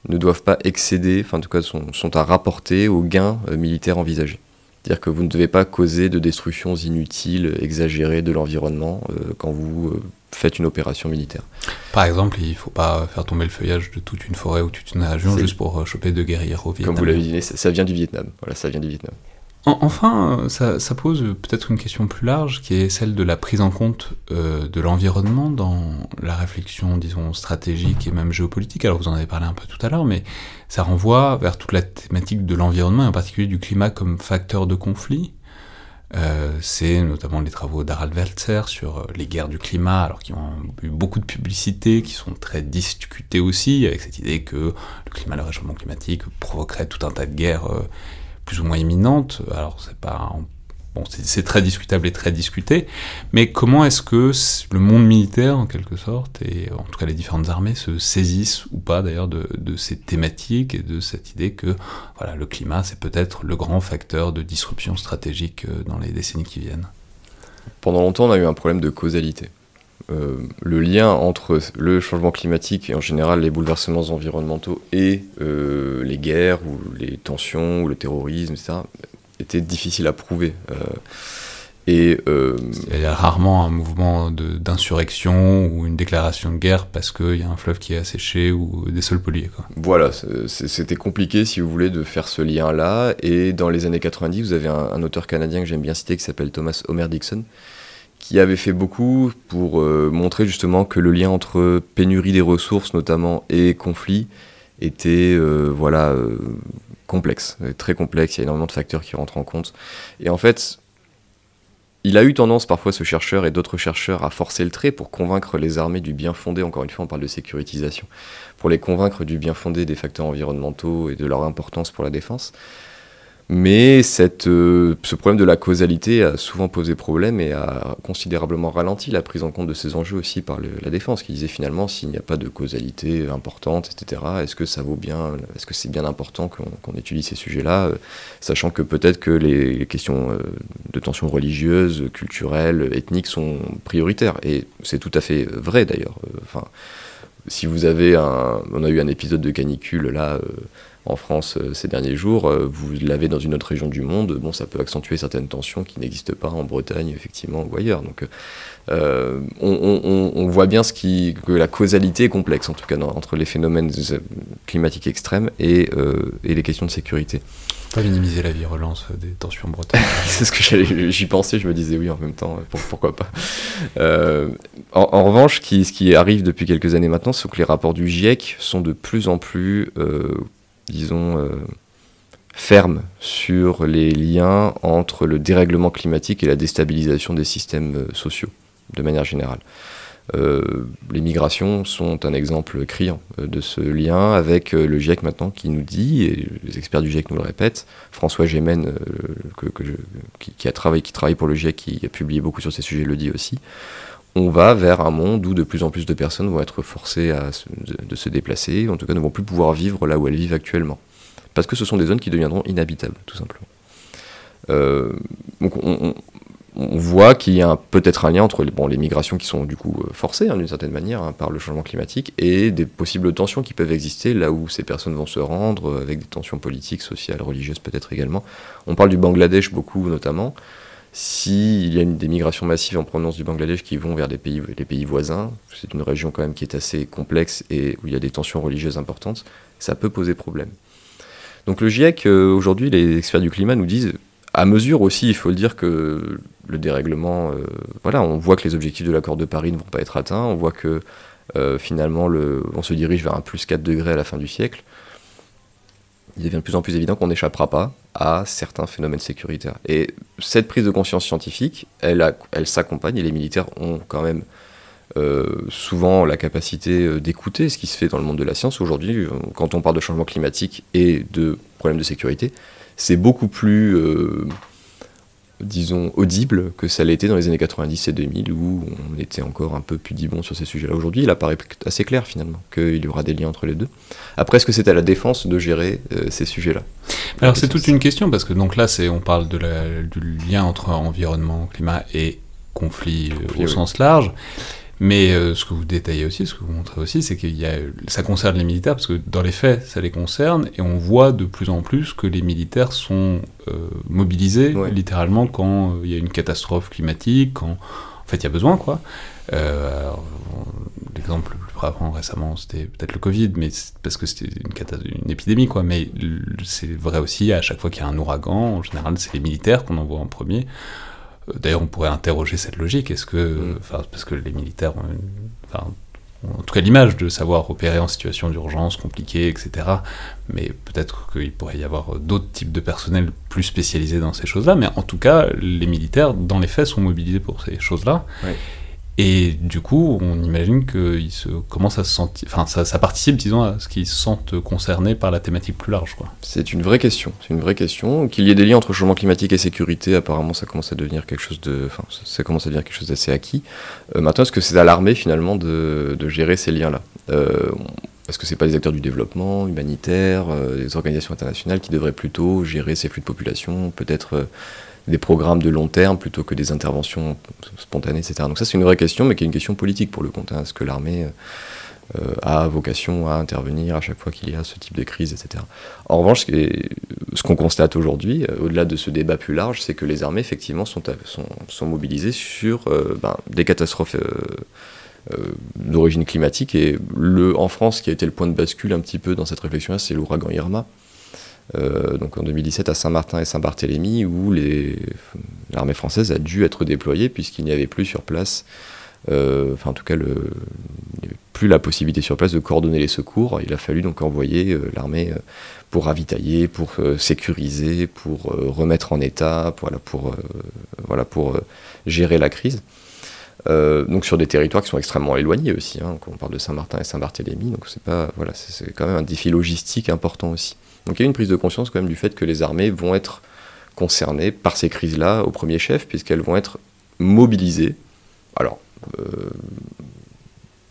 ne doivent pas excéder, enfin en tout cas sont, à rapporter aux gains euh, militaires envisagés. C'est-à-dire que vous ne devez pas causer de destructions inutiles, exagérées de l'environnement euh, quand vous euh, faites une opération militaire. Par exemple, il ne faut pas faire tomber le feuillage de toute une forêt ou toute une région juste pour euh, choper de guerriers au Vietnam. Comme vous l'avez dit, ça, vient du Vietnam. Voilà, ça vient du Vietnam. enfin, ça, pose peut-être une question plus large qui est celle de la prise en compte euh, de l'environnement dans la réflexion, disons, stratégique et même géopolitique. Alors vous en avez parlé un peu tout à l'heure, mais ça renvoie vers toute la thématique de l'environnement, et en particulier du climat comme facteur de conflit. Euh, c'est notamment les travaux d'Harald Welzer sur euh, les guerres du climat, alors qui ont eu beaucoup de publicité, qui sont très discutés aussi, avec cette idée que le climat, le réchauffement climatique provoquerait tout un tas de guerres euh, plus ou moins imminentes. Alors c'est pas, Bon, c'est très discutable et très discuté, mais comment est-ce que le monde militaire, en quelque sorte, et en tout cas les différentes armées, se saisissent ou pas d'ailleurs de, ces thématiques et de cette idée que voilà, le climat, c'est peut-être le grand facteur de disruption stratégique euh, dans les décennies qui viennent? Pendant longtemps, on a eu un problème de causalité. Euh, le lien entre le changement climatique et en général les bouleversements environnementaux et euh, les guerres ou les tensions ou le terrorisme, etc., était difficile à prouver. Euh, et, euh, il y a rarement un mouvement d'insurrection ou une déclaration de guerre parce qu'il y a un fleuve qui est asséché ou des sols pollués. Quoi. Voilà, c'était compliqué si vous voulez de faire ce lien-là. Et dans les années 90, vous avez un, auteur canadien que j'aime bien citer qui s'appelle Thomas Homer Dixon qui avait fait beaucoup pour euh, montrer justement que le lien entre pénurie des ressources notamment et conflit était voilà complexe, euh, très complexe, il y a énormément de facteurs qui rentrent en compte. Et en fait, il a eu tendance parfois, ce chercheur et d'autres chercheurs, à forcer le trait pour convaincre les armées du bien fondé, encore une fois on parle de sécurisation, pour les convaincre du bien fondé des facteurs environnementaux et de leur importance pour la défense. Mais euh, ce problème de la causalité a souvent posé problème et a considérablement ralenti la prise en compte de ces enjeux aussi par la défense, qui disait finalement s'il n'y a pas de causalité importante, etc., est-ce que ça vaut bien, est-ce que c'est bien important qu'on étudie ces sujets-là, euh, sachant que peut-être que les, questions euh, de tensions religieuses, culturelles, ethniques sont prioritaires. Et c'est tout à fait vrai d'ailleurs. Enfin, si vous avez un, on a eu un épisode de canicule là en France ces derniers jours, vous l'avez dans une autre région du monde, bon, ça peut accentuer certaines tensions qui n'existent pas en Bretagne, effectivement, ou ailleurs. Donc, on, voit bien ce qui, que la causalité est complexe, en tout cas, entre les phénomènes climatiques extrêmes et, et les questions de sécurité. Pas minimiser la virulence des tensions bretonnes. [LAUGHS] c'est ce que j'y pensais, je me disais oui en même temps, pourquoi pas. Euh, en, revanche, ce qui arrive depuis quelques années maintenant, c'est que les rapports du GIEC sont de plus en plus, euh, disons, euh, fermes sur les liens entre le dérèglement climatique et la déstabilisation des systèmes sociaux, de manière générale. Euh, les migrations sont un exemple criant euh, de ce lien avec euh, le GIEC maintenant qui nous dit, et les experts du GIEC nous le répètent, François Gémen, qui, a travaillé, qui travaille pour le GIEC, qui a publié beaucoup sur ces sujets, le dit aussi, on va vers un monde où de plus en plus de personnes vont être forcées à de, se déplacer, en tout cas ne vont plus pouvoir vivre là où elles vivent actuellement. Parce que ce sont des zones qui deviendront inhabitables, tout simplement. donc on, voit qu'il y a peut-être un lien entre les migrations qui sont du coup euh, forcées hein, d'une certaine manière hein, par le changement climatique et des possibles tensions qui peuvent exister là où ces personnes vont se rendre, euh, avec des tensions politiques, sociales, religieuses peut-être également. On parle du Bangladesh beaucoup notamment. S'il y a une, des migrations massives en provenance du Bangladesh qui vont vers pays, les pays voisins, c'est une région quand même qui est assez complexe et où il y a des tensions religieuses importantes, ça peut poser problème. Donc le GIEC, euh, aujourd'hui, les experts du climat nous disent à mesure aussi, il faut le dire que le dérèglement, euh, voilà, on voit que les objectifs de l'accord de Paris ne vont pas être atteints, on voit que euh, finalement le, on se dirige vers un plus 4 degrés à la fin du siècle. Il devient de plus en plus évident qu'on n'échappera pas à certains phénomènes sécuritaires. Et cette prise de conscience scientifique, elle, elle s'accompagne, et les militaires ont quand même euh, souvent la capacité d'écouter ce qui se fait dans le monde de la science. Aujourd'hui, quand on parle de changement climatique et de problèmes de sécurité, c'est beaucoup plus, euh, disons, audible que ça l'était dans les années 90 et 2000, où on était encore un peu pudibond sur ces sujets-là. Aujourd'hui, il apparaît assez clair, finalement, qu'il y aura des liens entre les deux. Après, est-ce que c'est à la défense de gérer euh, ces sujets-là? Alors, c'est toute une question, parce que donc là, on parle de du lien entre environnement, climat et conflit, euh, au sens large. Mais euh, ce que vous détaillez aussi, ce que vous montrez aussi, c'est que ça concerne les militaires, parce que dans les faits, ça les concerne, et on voit de plus en plus que les militaires sont euh, mobilisés, littéralement, quand euh, il y a une catastrophe climatique, quand en fait il y a besoin, quoi. L'exemple le plus frappant récemment, c'était peut-être le Covid, mais parce que c'était une, une, épidémie, quoi. Mais c'est vrai aussi, à chaque fois qu'il y a un ouragan, en général, c'est les militaires qu'on envoie en premier. Euh, d'ailleurs, on pourrait interroger cette logique. Est-ce que, mm. parce que les militaires ont, en tout cas l'image de savoir opérer en situation d'urgence compliquée, etc. Mais peut-être qu'il pourrait y avoir d'autres types de personnel plus spécialisés dans ces choses-là. Mais en tout cas, les militaires, dans les faits, sont mobilisés pour ces choses-là. Et du coup, on imagine qu'ils commencent à se sentir, enfin, ça, participe, disons, à ce qu'ils se sentent concernés par la thématique plus large. C'est une vraie question. C'est une vraie question. Qu'il y ait des liens entre changement climatique et sécurité, apparemment, ça commence à devenir quelque chose de, enfin, ça commence à devenir quelque chose d'assez acquis. Euh, maintenant, est-ce que c'est à l'armée finalement de, gérer ces liens-là? Euh, Est-ce que c'est pas les acteurs du développement humanitaire, euh, les organisations internationales qui devraient plutôt gérer ces flux de population, peut-être des programmes de long terme plutôt que des interventions spontanées, etc. Donc ça c'est une vraie question, mais qui est une question politique pour le compte. Hein. Est-ce que l'armée euh, a vocation à intervenir à chaque fois qu'il y a ce type de crise, etc. En revanche, ce qu'on constate aujourd'hui, euh, au-delà de ce débat plus large, c'est que les armées effectivement sont, mobilisées sur euh, ben, des catastrophes d'origine climatique. Et le, en France, qui a été le point de bascule un petit peu dans cette réflexion-là, c'est l'ouragan Irma. Euh, donc en 2017 à Saint-Martin et Saint-Barthélemy, où l'armée française a dû être déployée puisqu'il n'y avait plus sur place, euh, enfin en tout cas, le, plus la possibilité sur place de coordonner les secours. Il a fallu donc envoyer euh, l'armée pour ravitailler, pour sécuriser, pour remettre en état, pour, gérer la crise. donc sur des territoires qui sont extrêmement éloignés aussi, hein, on parle de Saint-Martin et Saint-Barthélemy, donc c'est pas voilà, c'est quand même un défi logistique important aussi. Donc il y a une prise de conscience quand même du fait que les armées vont être concernées par ces crises-là au premier chef, puisqu'elles vont être mobilisées. Alors, euh,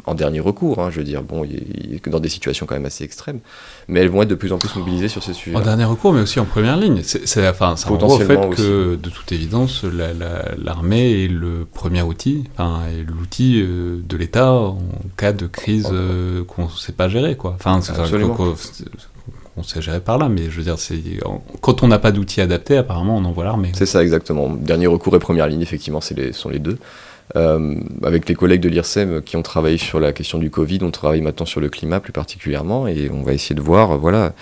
en dernier recours, hein, je veux dire, bon, dans des situations quand même assez extrêmes, mais elles vont être de plus en plus mobilisées sur ces sujets. En dernier recours, mais aussi en première ligne. C'est enfin, ça renvoie au fait que, de toute évidence, l'armée est le premier outil, enfin, est l'outil euh, de l'État en cas de crise euh, qu'on ne sait pas gérer, quoi. Enfin, on gérer par là, mais je veux dire, c'est quand on n'a pas d'outils adaptés, apparemment, on envoie l'armée. C'est ça, exactement. Dernier recours et première ligne, effectivement, les, sont les deux. Euh, avec les collègues de l'IRSEM qui ont travaillé sur la question du Covid, on travaille maintenant sur le climat plus particulièrement, et on va essayer de voir, voilà,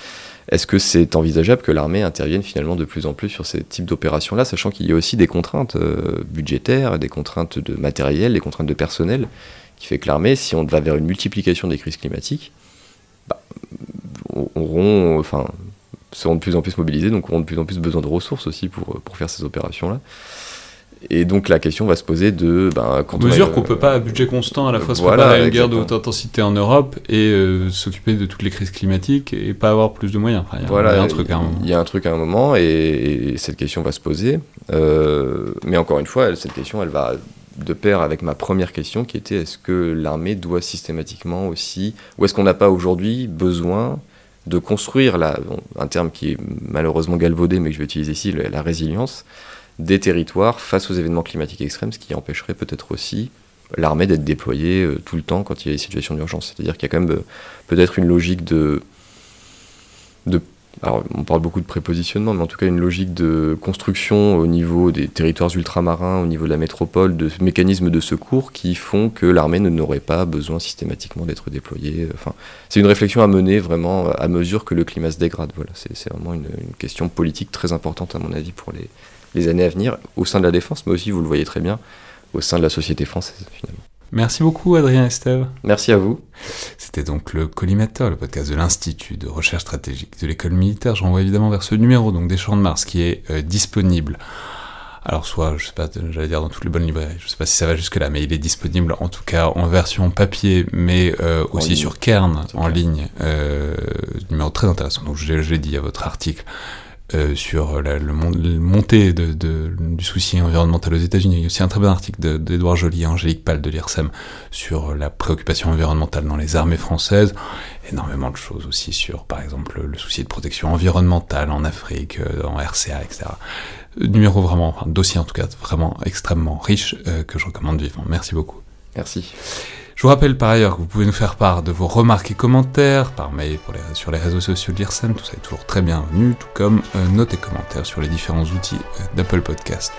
est-ce que c'est envisageable que l'armée intervienne finalement de plus en plus sur ces types d'opérations-là, sachant qu'il y a aussi des contraintes euh, budgétaires, des contraintes de matériel, des contraintes de personnel, qui fait que l'armée, si on va vers une multiplication des crises climatiques, bah, auront, enfin, seront de plus en plus mobilisés, donc auront de plus en plus besoin de ressources aussi pour, pour faire ces opérations-là. Et donc la question va se poser de... Ben, quand mesure qu'on ne peut pas à budget constant à la fois se préparer à une guerre de haute intensité en Europe et euh, s'occuper de toutes les crises climatiques et pas avoir plus de moyens. il y, a un truc à un moment. Il y a un truc à un moment et, cette question va se poser. Euh, mais encore une fois, cette question, elle va de pair avec ma première question qui était est-ce que l'armée doit systématiquement aussi, ou est-ce qu'on n'a pas aujourd'hui besoin de construire, un terme qui est malheureusement galvaudé mais que je vais utiliser ici, la résilience, des territoires face aux événements climatiques extrêmes, ce qui empêcherait peut-être aussi l'armée d'être déployée euh, tout le temps quand il y a des situations d'urgence. C'est-à-dire qu'il y a quand même euh, peut-être une logique de alors, on parle beaucoup de prépositionnement, mais en tout cas une logique de construction au niveau des territoires ultramarins, au niveau de la métropole, de mécanismes de secours qui font que l'armée n'aurait pas besoin systématiquement d'être déployée. Enfin, c'est une réflexion à mener vraiment à mesure que le climat se dégrade. Voilà, c'est vraiment une, question politique très importante à mon avis pour les années à venir, au sein de la défense, mais aussi, vous le voyez très bien, au sein de la société française, finalement. Merci beaucoup, Adrien Estève. Merci à vous. C'était donc le Collimateur, le podcast de l'Institut de recherche stratégique de l'école militaire. Je renvoie évidemment vers ce numéro, donc des Champs de Mars, qui est euh, disponible. Alors, soit, je sais pas, j'allais dire dans toutes les bonnes librairies, je sais pas si ça va jusque-là, mais il est disponible en tout cas en version papier, mais euh, aussi sur Kern, en ligne. Euh, numéro très intéressant, donc je, je l'ai dit à votre article. Euh, sur la le, montée de, de, du souci environnemental aux États-Unis. Il y a aussi un très bon article d'Edouard Joly et Angélique Pal de l'IRSEM sur la préoccupation environnementale dans les armées françaises. Énormément de choses aussi sur, par exemple, le souci de protection environnementale en Afrique, euh, en RCA, etc. Numéro vraiment, enfin, dossier en tout cas, vraiment extrêmement riche euh, que je recommande vivement. Merci beaucoup. Merci. Je vous rappelle par ailleurs que vous pouvez nous faire part de vos remarques et commentaires par mail sur les réseaux sociaux de tout ça est toujours très bienvenu, tout comme euh, et commentaires sur les différents outils euh, d'Apple Podcast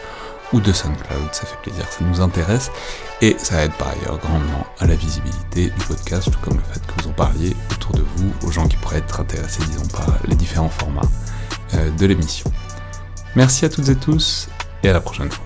ou de SoundCloud, ça fait plaisir, ça nous intéresse, et ça aide par ailleurs grandement à la visibilité du podcast, tout comme le fait que vous en parliez autour de vous, aux gens qui pourraient être intéressés, disons, par les différents formats euh, de l'émission. Merci à toutes et tous, et à la prochaine fois.